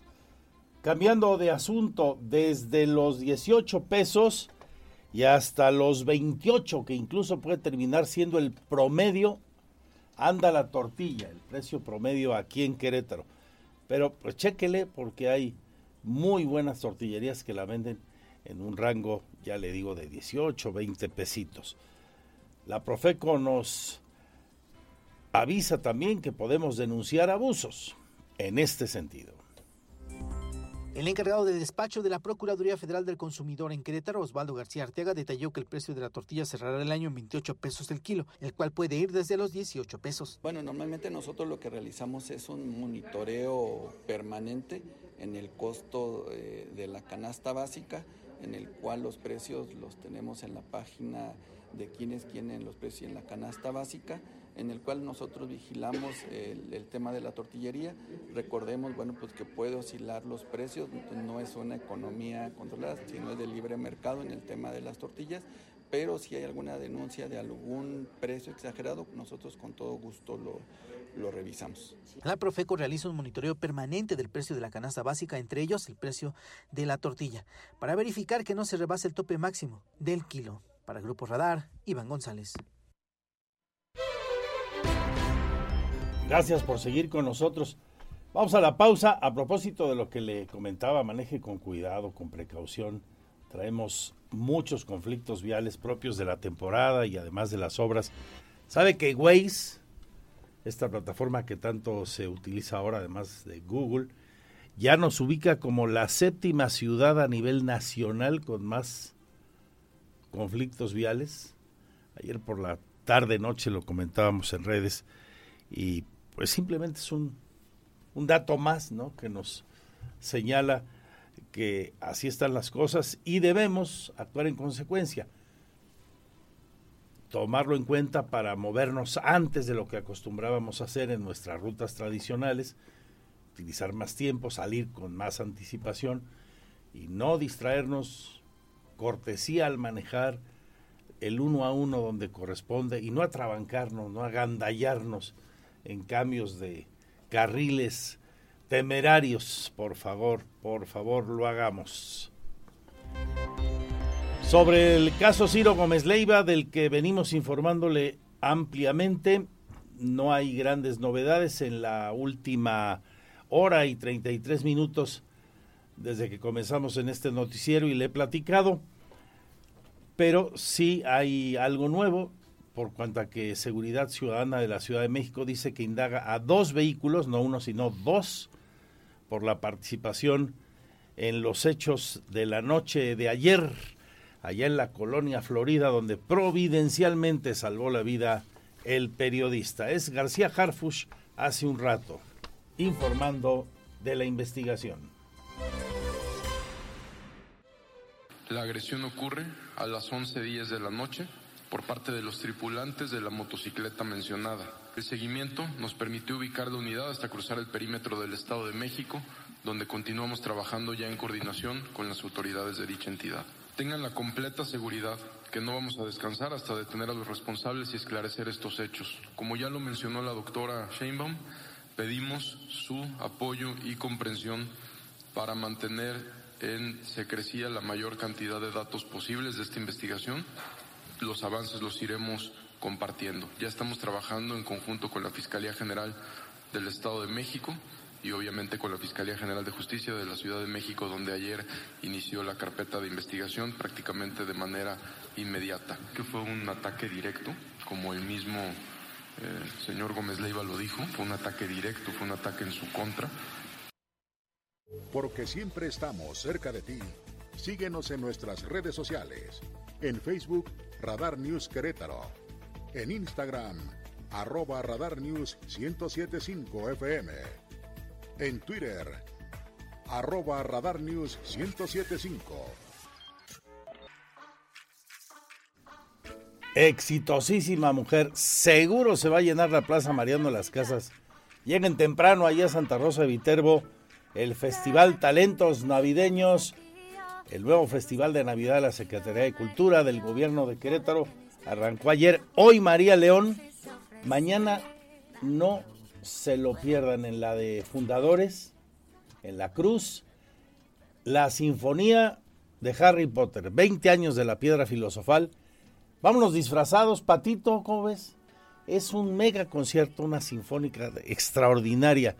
Cambiando de asunto, desde los 18 pesos y hasta los 28, que incluso puede terminar siendo el promedio, anda la tortilla, el precio promedio aquí en Querétaro. Pero pues chéquele porque hay muy buenas tortillerías que la venden en un rango, ya le digo, de 18, 20 pesitos. La Profeco nos avisa también que podemos denunciar abusos en este sentido. El encargado de despacho de la Procuraduría Federal del Consumidor en Querétaro, Osvaldo García Arteaga, detalló que el precio de la tortilla cerrará el año en 28 pesos el kilo, el cual puede ir desde los 18 pesos. Bueno, normalmente nosotros lo que realizamos es un monitoreo permanente en el costo eh, de la canasta básica, en el cual los precios los tenemos en la página de quienes tienen los precios en la canasta básica en el cual nosotros vigilamos el, tema de la tortillería. Recordemos, bueno, pues que puede oscilar los precios, no es una economía controlada, sino es de libre mercado en el tema de las tortillas, pero si hay alguna denuncia de algún precio exagerado, nosotros con todo gusto lo, lo revisamos. La Profeco realiza un monitoreo permanente del precio de la canasta básica, entre ellos el precio de la tortilla, para verificar que no se rebase el tope máximo del kilo. Para Grupo Radar, Iván González. Gracias por seguir con nosotros. Vamos a la pausa. A propósito de lo que le comentaba, maneje con cuidado, con precaución. Traemos muchos conflictos viales propios de la temporada y además de las obras. ¿Sabe que Waze, esta plataforma que tanto se utiliza ahora, además de Google, ya nos ubica como la séptima ciudad a nivel nacional con más conflictos viales? Ayer por la tarde, noche lo comentábamos en redes y pues simplemente es un, un dato más, ¿no? Que nos señala que así están las cosas y debemos actuar en consecuencia. Tomarlo en cuenta para movernos antes de lo que acostumbrábamos a hacer en nuestras rutas tradicionales, utilizar más tiempo, salir con más anticipación y no distraernos, cortesía al manejar el uno a uno donde corresponde y no atrabancarnos, no agandallarnos en cambios de carriles temerarios. Por favor, por favor, lo hagamos. Sobre el caso Ciro Gómez Leiva, del que venimos informándole ampliamente, no hay grandes novedades en la última hora y 33 minutos desde que comenzamos en este noticiero y le he platicado, pero sí hay algo nuevo por cuanto a que Seguridad Ciudadana de la Ciudad de México dice que indaga a dos vehículos, no uno, sino dos, por la participación en los hechos de la noche de ayer, allá en la colonia Florida, donde providencialmente salvó la vida el periodista. Es García Harfush hace un rato, informando de la investigación. La agresión ocurre a las 11.10 de la noche por parte de los tripulantes de la motocicleta mencionada. El seguimiento nos permitió ubicar la unidad hasta cruzar el perímetro del Estado de México, donde continuamos trabajando ya en coordinación con las autoridades de dicha entidad. Tengan la completa seguridad que no vamos a descansar hasta detener a los responsables y esclarecer estos hechos. Como ya lo mencionó la doctora Sheinbaum, pedimos su apoyo y comprensión para mantener en secrecía la mayor cantidad de datos posibles de esta investigación los avances los iremos compartiendo. Ya estamos trabajando en conjunto con la Fiscalía General del Estado de México y obviamente con la Fiscalía General de Justicia de la Ciudad de México, donde ayer inició la carpeta de investigación prácticamente de manera inmediata. Que fue un ataque directo, como el mismo eh, señor Gómez Leiva lo dijo, fue un ataque directo, fue un ataque en su contra. Porque siempre estamos cerca de ti. Síguenos en nuestras redes sociales. En Facebook, Radar News Querétaro. En Instagram, arroba Radar News 1075 FM. En Twitter, arroba Radar News 1075. Exitosísima mujer. Seguro se va a llenar la Plaza Mariano Las Casas. Lleguen temprano allá a Santa Rosa de Viterbo. El Festival Talentos Navideños el nuevo Festival de Navidad de la Secretaría de Cultura del Gobierno de Querétaro arrancó ayer. Hoy María León. Mañana no se lo pierdan en la de Fundadores, en la Cruz. La Sinfonía de Harry Potter, 20 años de la Piedra Filosofal. Vámonos disfrazados, Patito, ¿cómo ves? Es un mega concierto, una sinfónica extraordinaria.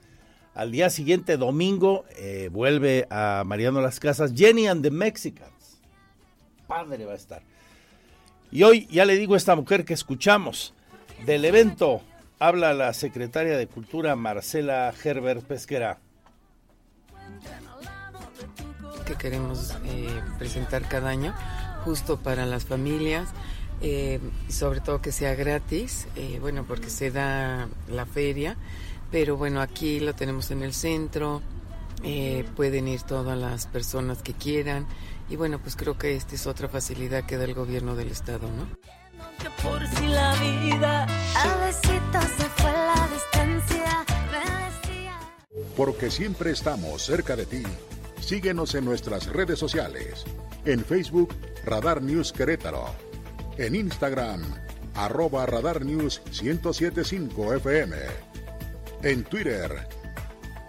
Al día siguiente, domingo, eh, vuelve a Mariano Las Casas Jenny and the Mexicans. Padre va a estar. Y hoy ya le digo a esta mujer que escuchamos del evento, habla la secretaria de Cultura Marcela Herbert Pesquera. Que queremos eh, presentar cada año, justo para las familias, eh, sobre todo que sea gratis, bueno, porque se da la feria, pero bueno, aquí lo tenemos en el centro, eh, pueden ir todas las personas que quieran, y bueno, pues creo que esta es otra facilidad que da el gobierno del estado, ¿no? Porque siempre estamos cerca de ti. Síguenos en nuestras redes sociales. En Facebook, Radar News Querétaro. En Instagram, arroba Radar News 1075 FM. En Twitter,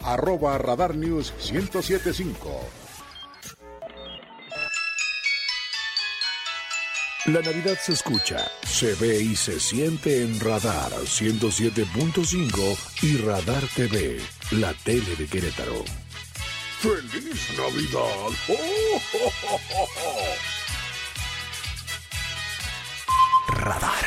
arroba Radar News 1075. La Navidad se escucha, se ve y se siente en Radar 107.5 y Radar TV, la tele de Querétaro. ¡Feliz Navidad! ¡Oh, oh, oh, oh, oh! Radar.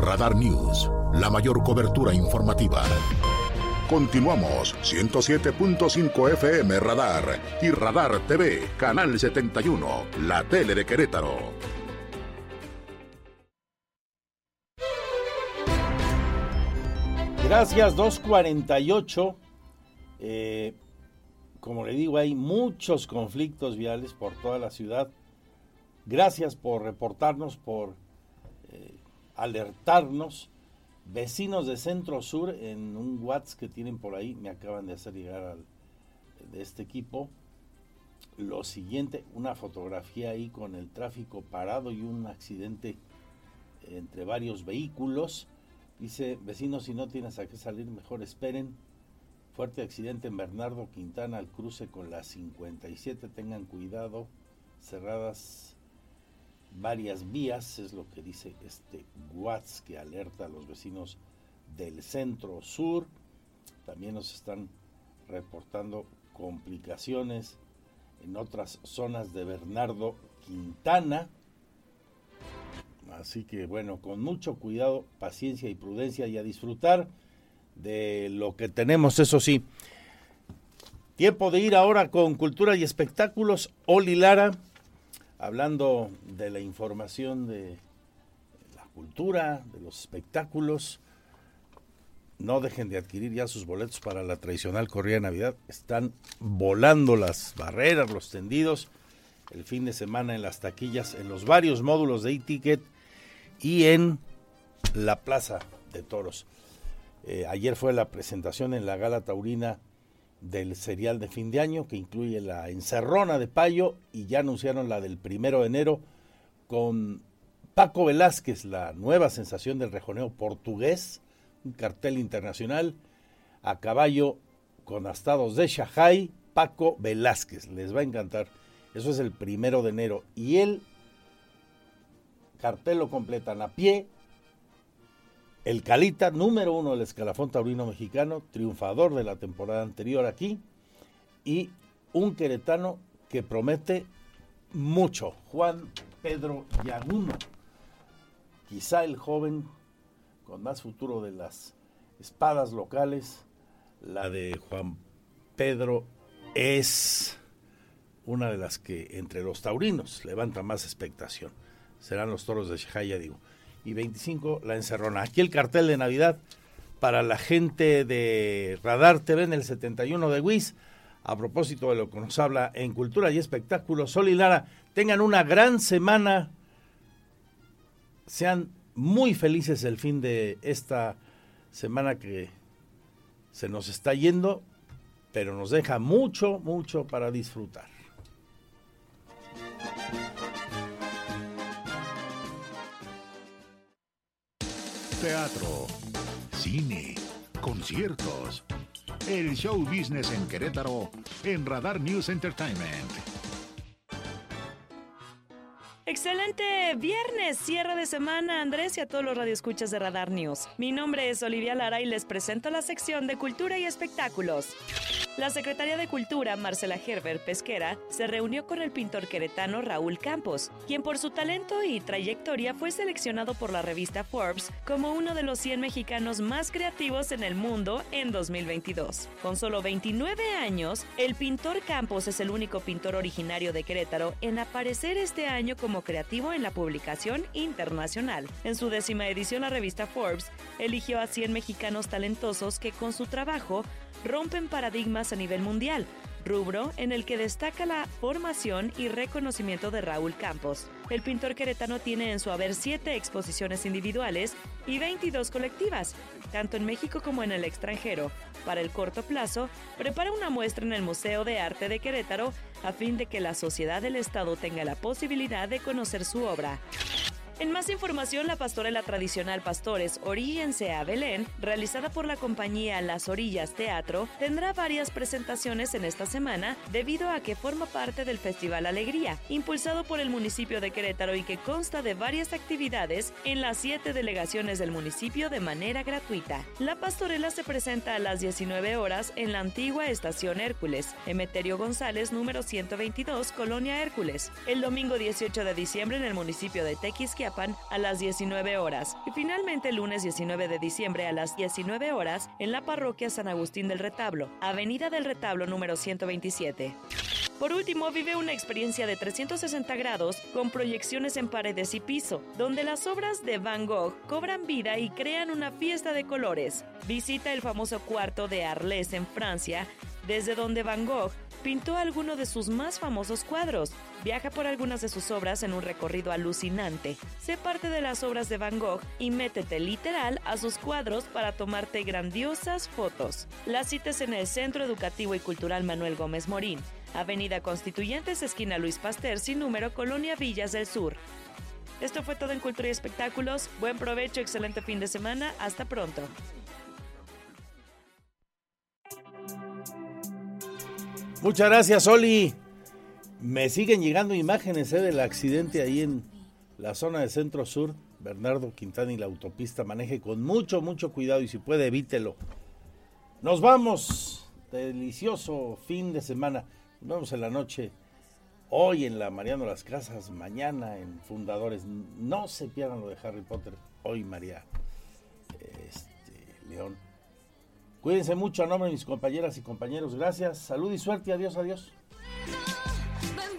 Radar News, la mayor cobertura informativa. Continuamos 107.5 FM Radar y Radar TV, Canal 71, la tele de Querétaro. Gracias, 248. Eh, como le digo, hay muchos conflictos viales por toda la ciudad. Gracias por reportarnos, por eh, alertarnos. Vecinos de Centro Sur, en un WhatsApp que tienen por ahí, me acaban de hacer llegar al, de este equipo. Lo siguiente, una fotografía ahí con el tráfico parado y un accidente entre varios vehículos. Dice, vecinos, si no tienes a qué salir, mejor esperen. Fuerte accidente en Bernardo Quintana al cruce con la 57. Tengan cuidado. Cerradas varias vías, es lo que dice este WhatsApp que alerta a los vecinos del centro sur. También nos están reportando complicaciones en otras zonas de Bernardo Quintana. Así que bueno, con mucho cuidado, paciencia y prudencia y a disfrutar de lo que tenemos, eso sí. Tiempo de ir ahora con cultura y espectáculos. Oli Lara, hablando de la información de la cultura, de los espectáculos. No dejen de adquirir ya sus boletos para la tradicional corrida de Navidad. Están volando las barreras, los tendidos. El fin de semana en las taquillas, en los varios módulos de e-ticket y en la Plaza de Toros. Eh, ayer fue la presentación en la gala taurina del serial de fin de año que incluye la encerrona de Payo y ya anunciaron la del primero de enero con Paco Velázquez, la nueva sensación del rejoneo portugués, un cartel internacional a caballo con astados de Shahai, Paco Velázquez, les va a encantar. Eso es el primero de enero y el cartel lo completan a pie, el Calita, número uno del escalafón taurino mexicano, triunfador de la temporada anterior aquí, y un queretano que promete mucho, Juan Pedro Yaguno, quizá el joven con más futuro de las espadas locales, la de Juan Pedro es una de las que entre los taurinos levanta más expectación. Serán los toros de Shahaya, digo y 25 la encerrona. Aquí el cartel de Navidad para la gente de Radar TV en el 71 de WIS. A propósito de lo que nos habla en Cultura y Espectáculos, Sol y Lara, tengan una gran semana. Sean muy felices el fin de esta semana que se nos está yendo, pero nos deja mucho, mucho para disfrutar. Teatro, cine, conciertos. El show business en Querétaro en Radar News Entertainment. Excelente viernes, cierre de semana, Andrés y a todos los radioescuchas de Radar News. Mi nombre es Olivia Lara y les presento la sección de Cultura y Espectáculos. La Secretaría de Cultura, Marcela Gerber Pesquera, se reunió con el pintor queretano Raúl Campos, quien por su talento y trayectoria fue seleccionado por la revista Forbes como uno de los 100 mexicanos más creativos en el mundo en 2022. Con solo 29 años, el pintor Campos es el único pintor originario de Querétaro en aparecer este año como creativo en la publicación internacional. En su décima edición, la revista Forbes eligió a 100 mexicanos talentosos que con su trabajo rompen paradigmas a nivel mundial, rubro en el que destaca la formación y reconocimiento de Raúl Campos. El pintor queretano tiene en su haber siete exposiciones individuales y 22 colectivas, tanto en México como en el extranjero. Para el corto plazo, prepara una muestra en el Museo de Arte de Querétaro a fin de que la sociedad del Estado tenga la posibilidad de conocer su obra. En más información, la pastorela tradicional Pastores Oríllense a Belén, realizada por la compañía Las Orillas Teatro, tendrá varias presentaciones en esta semana debido a que forma parte del Festival Alegría, impulsado por el municipio de Querétaro y que consta de varias actividades en las siete delegaciones del municipio de manera gratuita. La pastorela se presenta a las 19 horas en la antigua estación Hércules, Emeterio González, número 122, Colonia Hércules. El domingo 18 de diciembre en el municipio de Tequisquiapan a las 19 horas y finalmente lunes 19 de diciembre a las 19 horas en la parroquia San Agustín del Retablo, Avenida del Retablo número 127. Por último, vive una experiencia de 360 grados con proyecciones en paredes y piso, donde las obras de Van Gogh cobran vida y crean una fiesta de colores. Visita el famoso cuarto de Arles en Francia, desde donde Van Gogh pintó algunos de sus más famosos cuadros. Viaja por algunas de sus obras en un recorrido alucinante. Sé parte de las obras de Van Gogh y métete literal a sus cuadros para tomarte grandiosas fotos. Las citas en el Centro Educativo y Cultural Manuel Gómez Morín, Avenida Constituyentes, esquina Luis Pasteur, sin número, Colonia Villas del Sur. Esto fue todo en Cultura y Espectáculos. Buen provecho, excelente fin de semana. Hasta pronto. Muchas gracias, Oli. Me siguen llegando imágenes eh, del accidente ahí en la zona de Centro Sur. Bernardo Quintana y la autopista maneje con mucho, mucho cuidado y si puede evítelo. Nos vamos. Delicioso fin de semana. Nos vemos en la noche. Hoy en la Mariano Las Casas, mañana en Fundadores. No se pierdan lo de Harry Potter. Hoy María este, León. Cuídense mucho a nombre de mis compañeras y compañeros. Gracias. Salud y suerte. Adiós, adiós. But